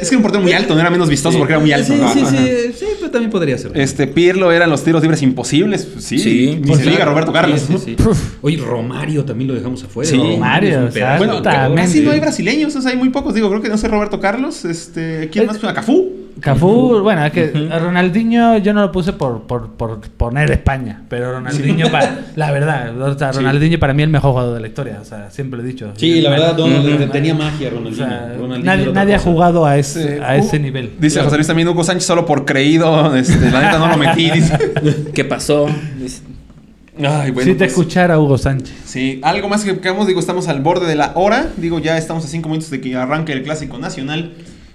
Es que era un portero muy alto, no era menos vistoso porque era muy alto. Sí, ¿no? sí, sí, sí, también podría ser. Este, Pirlo eran los tiros libres imposibles. pues Sí, Sí, ni se diga Roberto Carlos. Sí, sí, sí. Oye, Romario también lo dejamos afuera. Sí. Romario, o sea, Bueno, casi no hay brasileños, o sea, hay muy pocos. Digo, creo que no sé Roberto Carlos. Este, ¿Quién Eh, más? Cafú. Cafú, bueno, es que a Ronaldinho yo no lo puse por, por, por poner España, pero Ronaldinho, para, la verdad, o sea, Ronaldinho para mí es el mejor jugador de la historia, o sea, siempre lo he dicho. Sí, la verdad, no, Ujú. tenía magia O Ronaldinho. sea, Ronaldinho nadie, nadie ha jugado a ese, a Uh, ese nivel. Dice Claro. José Luis también Hugo Sánchez solo por creído. Este, la neta no lo metí. Dice. ¿Qué pasó? Dice, Ay, bueno. si te pues, escuchara Hugo Sánchez. Sí, algo más que quedamos, digo, estamos al borde de la hora. Digo, ya estamos a cinco minutos de que arranque el clásico nacional.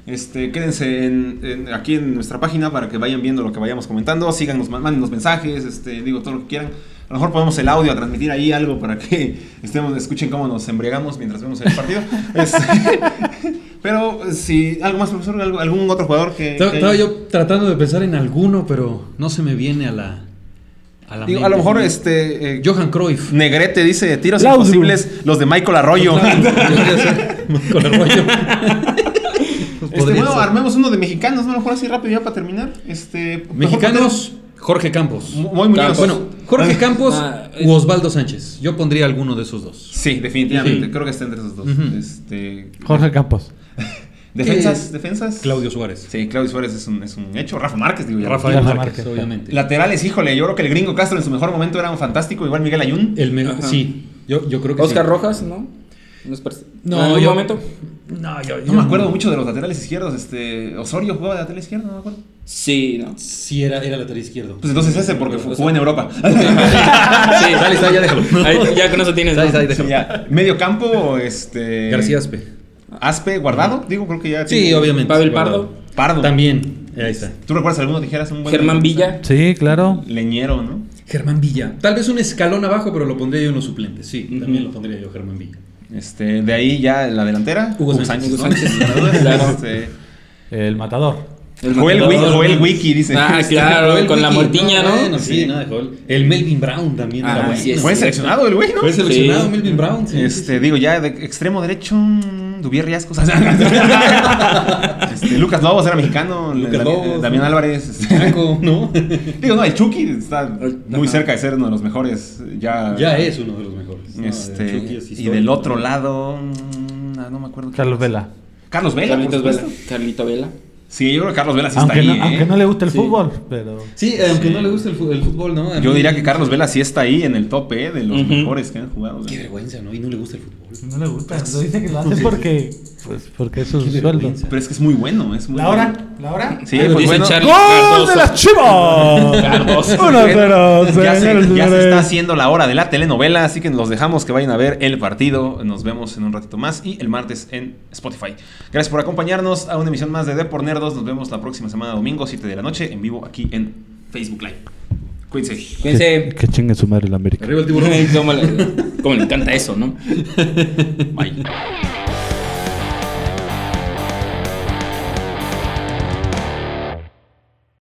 Este, quédense en- en- aquí en nuestra página para que vayan viendo lo que vayamos comentando. Síganos, mándenos mensajes, este, digo, todo lo que quieran. A lo mejor podemos el audio a transmitir ahí algo para que estemos, escuchen cómo nos embriagamos mientras vemos el partido. Este, pero si algo más, profesor, ¿Algo- algún otro jugador que, Estaba, que estaba haya- yo tratando de pensar en alguno, pero no se me viene a la. A, la Digo, a mente. lo mejor este eh, Johan Cruyff. Negrete dice tiros Laudrup. imposibles los de Michael Arroyo. Con Arroyo. Este, Podría bueno, ser. armemos uno de mexicanos, ¿no? A lo mejor así rápido ya para terminar. Este, Mexicanos, Jorge Campos. Muy. Campos. Bueno, Jorge Campos Ah, u Osvaldo Sánchez. Yo pondría alguno de esos dos. Sí, definitivamente. Sí. Creo que está entre esos dos. Este, Jorge Campos. Defensas, defensas. Claudio Suárez. Sí, Claudio Suárez es un, es un hecho. Rafa Márquez, digo ya. Rafael Rafa Márquez, Márquez. obviamente. Laterales, híjole, yo creo que el gringo Castro en su mejor momento era un fantástico, igual Miguel Ayun. El me- Ajá. sí, yo, yo creo que Oscar sí. Rojas, ¿no? ¿No No, ¿En algún yo- momento? No, yo, No me acuerdo mucho de los laterales izquierdos. Este, Osorio jugaba de lateral izquierdo, no me acuerdo. Sí, no. Sí, era, era lateral izquierdo. Pues entonces ese, porque jugó en Europa. sí, Dale, está, ya déjalo. Ahí, ya con eso tienes. ¿no? Ya, Medio campo, este. García Aspe. Aspe, guardado, digo, creo que ya. Sí, tiene- obviamente. Pavel. Pardo. Pardo. También. Ahí está. ¿Tú recuerdas alguno dijeras un buen Germán Villa. Sí, claro. Leñero, ¿no? Germán Villa. Tal vez un escalón abajo, pero lo pondría yo en los suplentes. Sí, también lo pondría yo, Germán Villa. Este, de ahí ya la delantera. Hugo Sánchez. ¿no? Hugo Sánchez. Claro. Este, El matador. El Joel, matador. Wi- Joel Wiki dice. Ah, claro, Joel con la Wiki, mortiña, ¿no? Bueno, sí, Sí. nada de Joel. El Melvin Brown también Ah, era bueno. sí, Fue seleccionado el güey, ¿no? Fue seleccionado Sí. Melvin Brown. sí, Este, digo, ya de extremo derecho, mm, Dubier Riascos. este, Lucas Lobos era mexicano. Lucas Dami- Lobos, Damián ¿no? Álvarez. este, Chaco, ¿no? digo, no, el Chucky está muy cerca de ser uno de los mejores. Ya, ya es uno de los mejores. ¿no? Este, Chucky es y del otro lado, mm, ah, no me acuerdo. Carlos. Vela. Carlos Vela, Carlitos Vela. Carlito Vela. Sí, yo creo que Carlos Vela sí aunque, está no, ahí. aunque ¿eh? no le gusta el Sí. fútbol, pero. Sí, eh, aunque Sí. no le gusta el, fútbol, ¿no? A Yo mí- diría que Carlos Vela sí está ahí en el tope de los mejores que han jugado. Qué ¿eh? vergüenza, ¿no? Y no le gusta el fútbol. No le gusta. Lo dice que lo hace porque. Pues porque es su Qué sueldo. Pero es que es muy bueno, es muy ¿La bueno. hora? ¿La hora? Sí, lo pues dice bueno. Charlie ¡Gol de las chivas! Cardoso. 1-0, Ya se, ya se está haciendo la hora de la telenovela, así que los dejamos que vayan a ver el partido. Nos vemos en un ratito más y el martes en Spotify. Gracias por acompañarnos a una emisión más de Depor Nerd Nerdos. Nos vemos la próxima semana, domingo, 7 de la noche, en vivo aquí en Facebook Live. Cuídense. Cuídense. Que, que chingue su madre la América. Arriba el tiburón. Cómo le encanta eso, ¿no? Bye.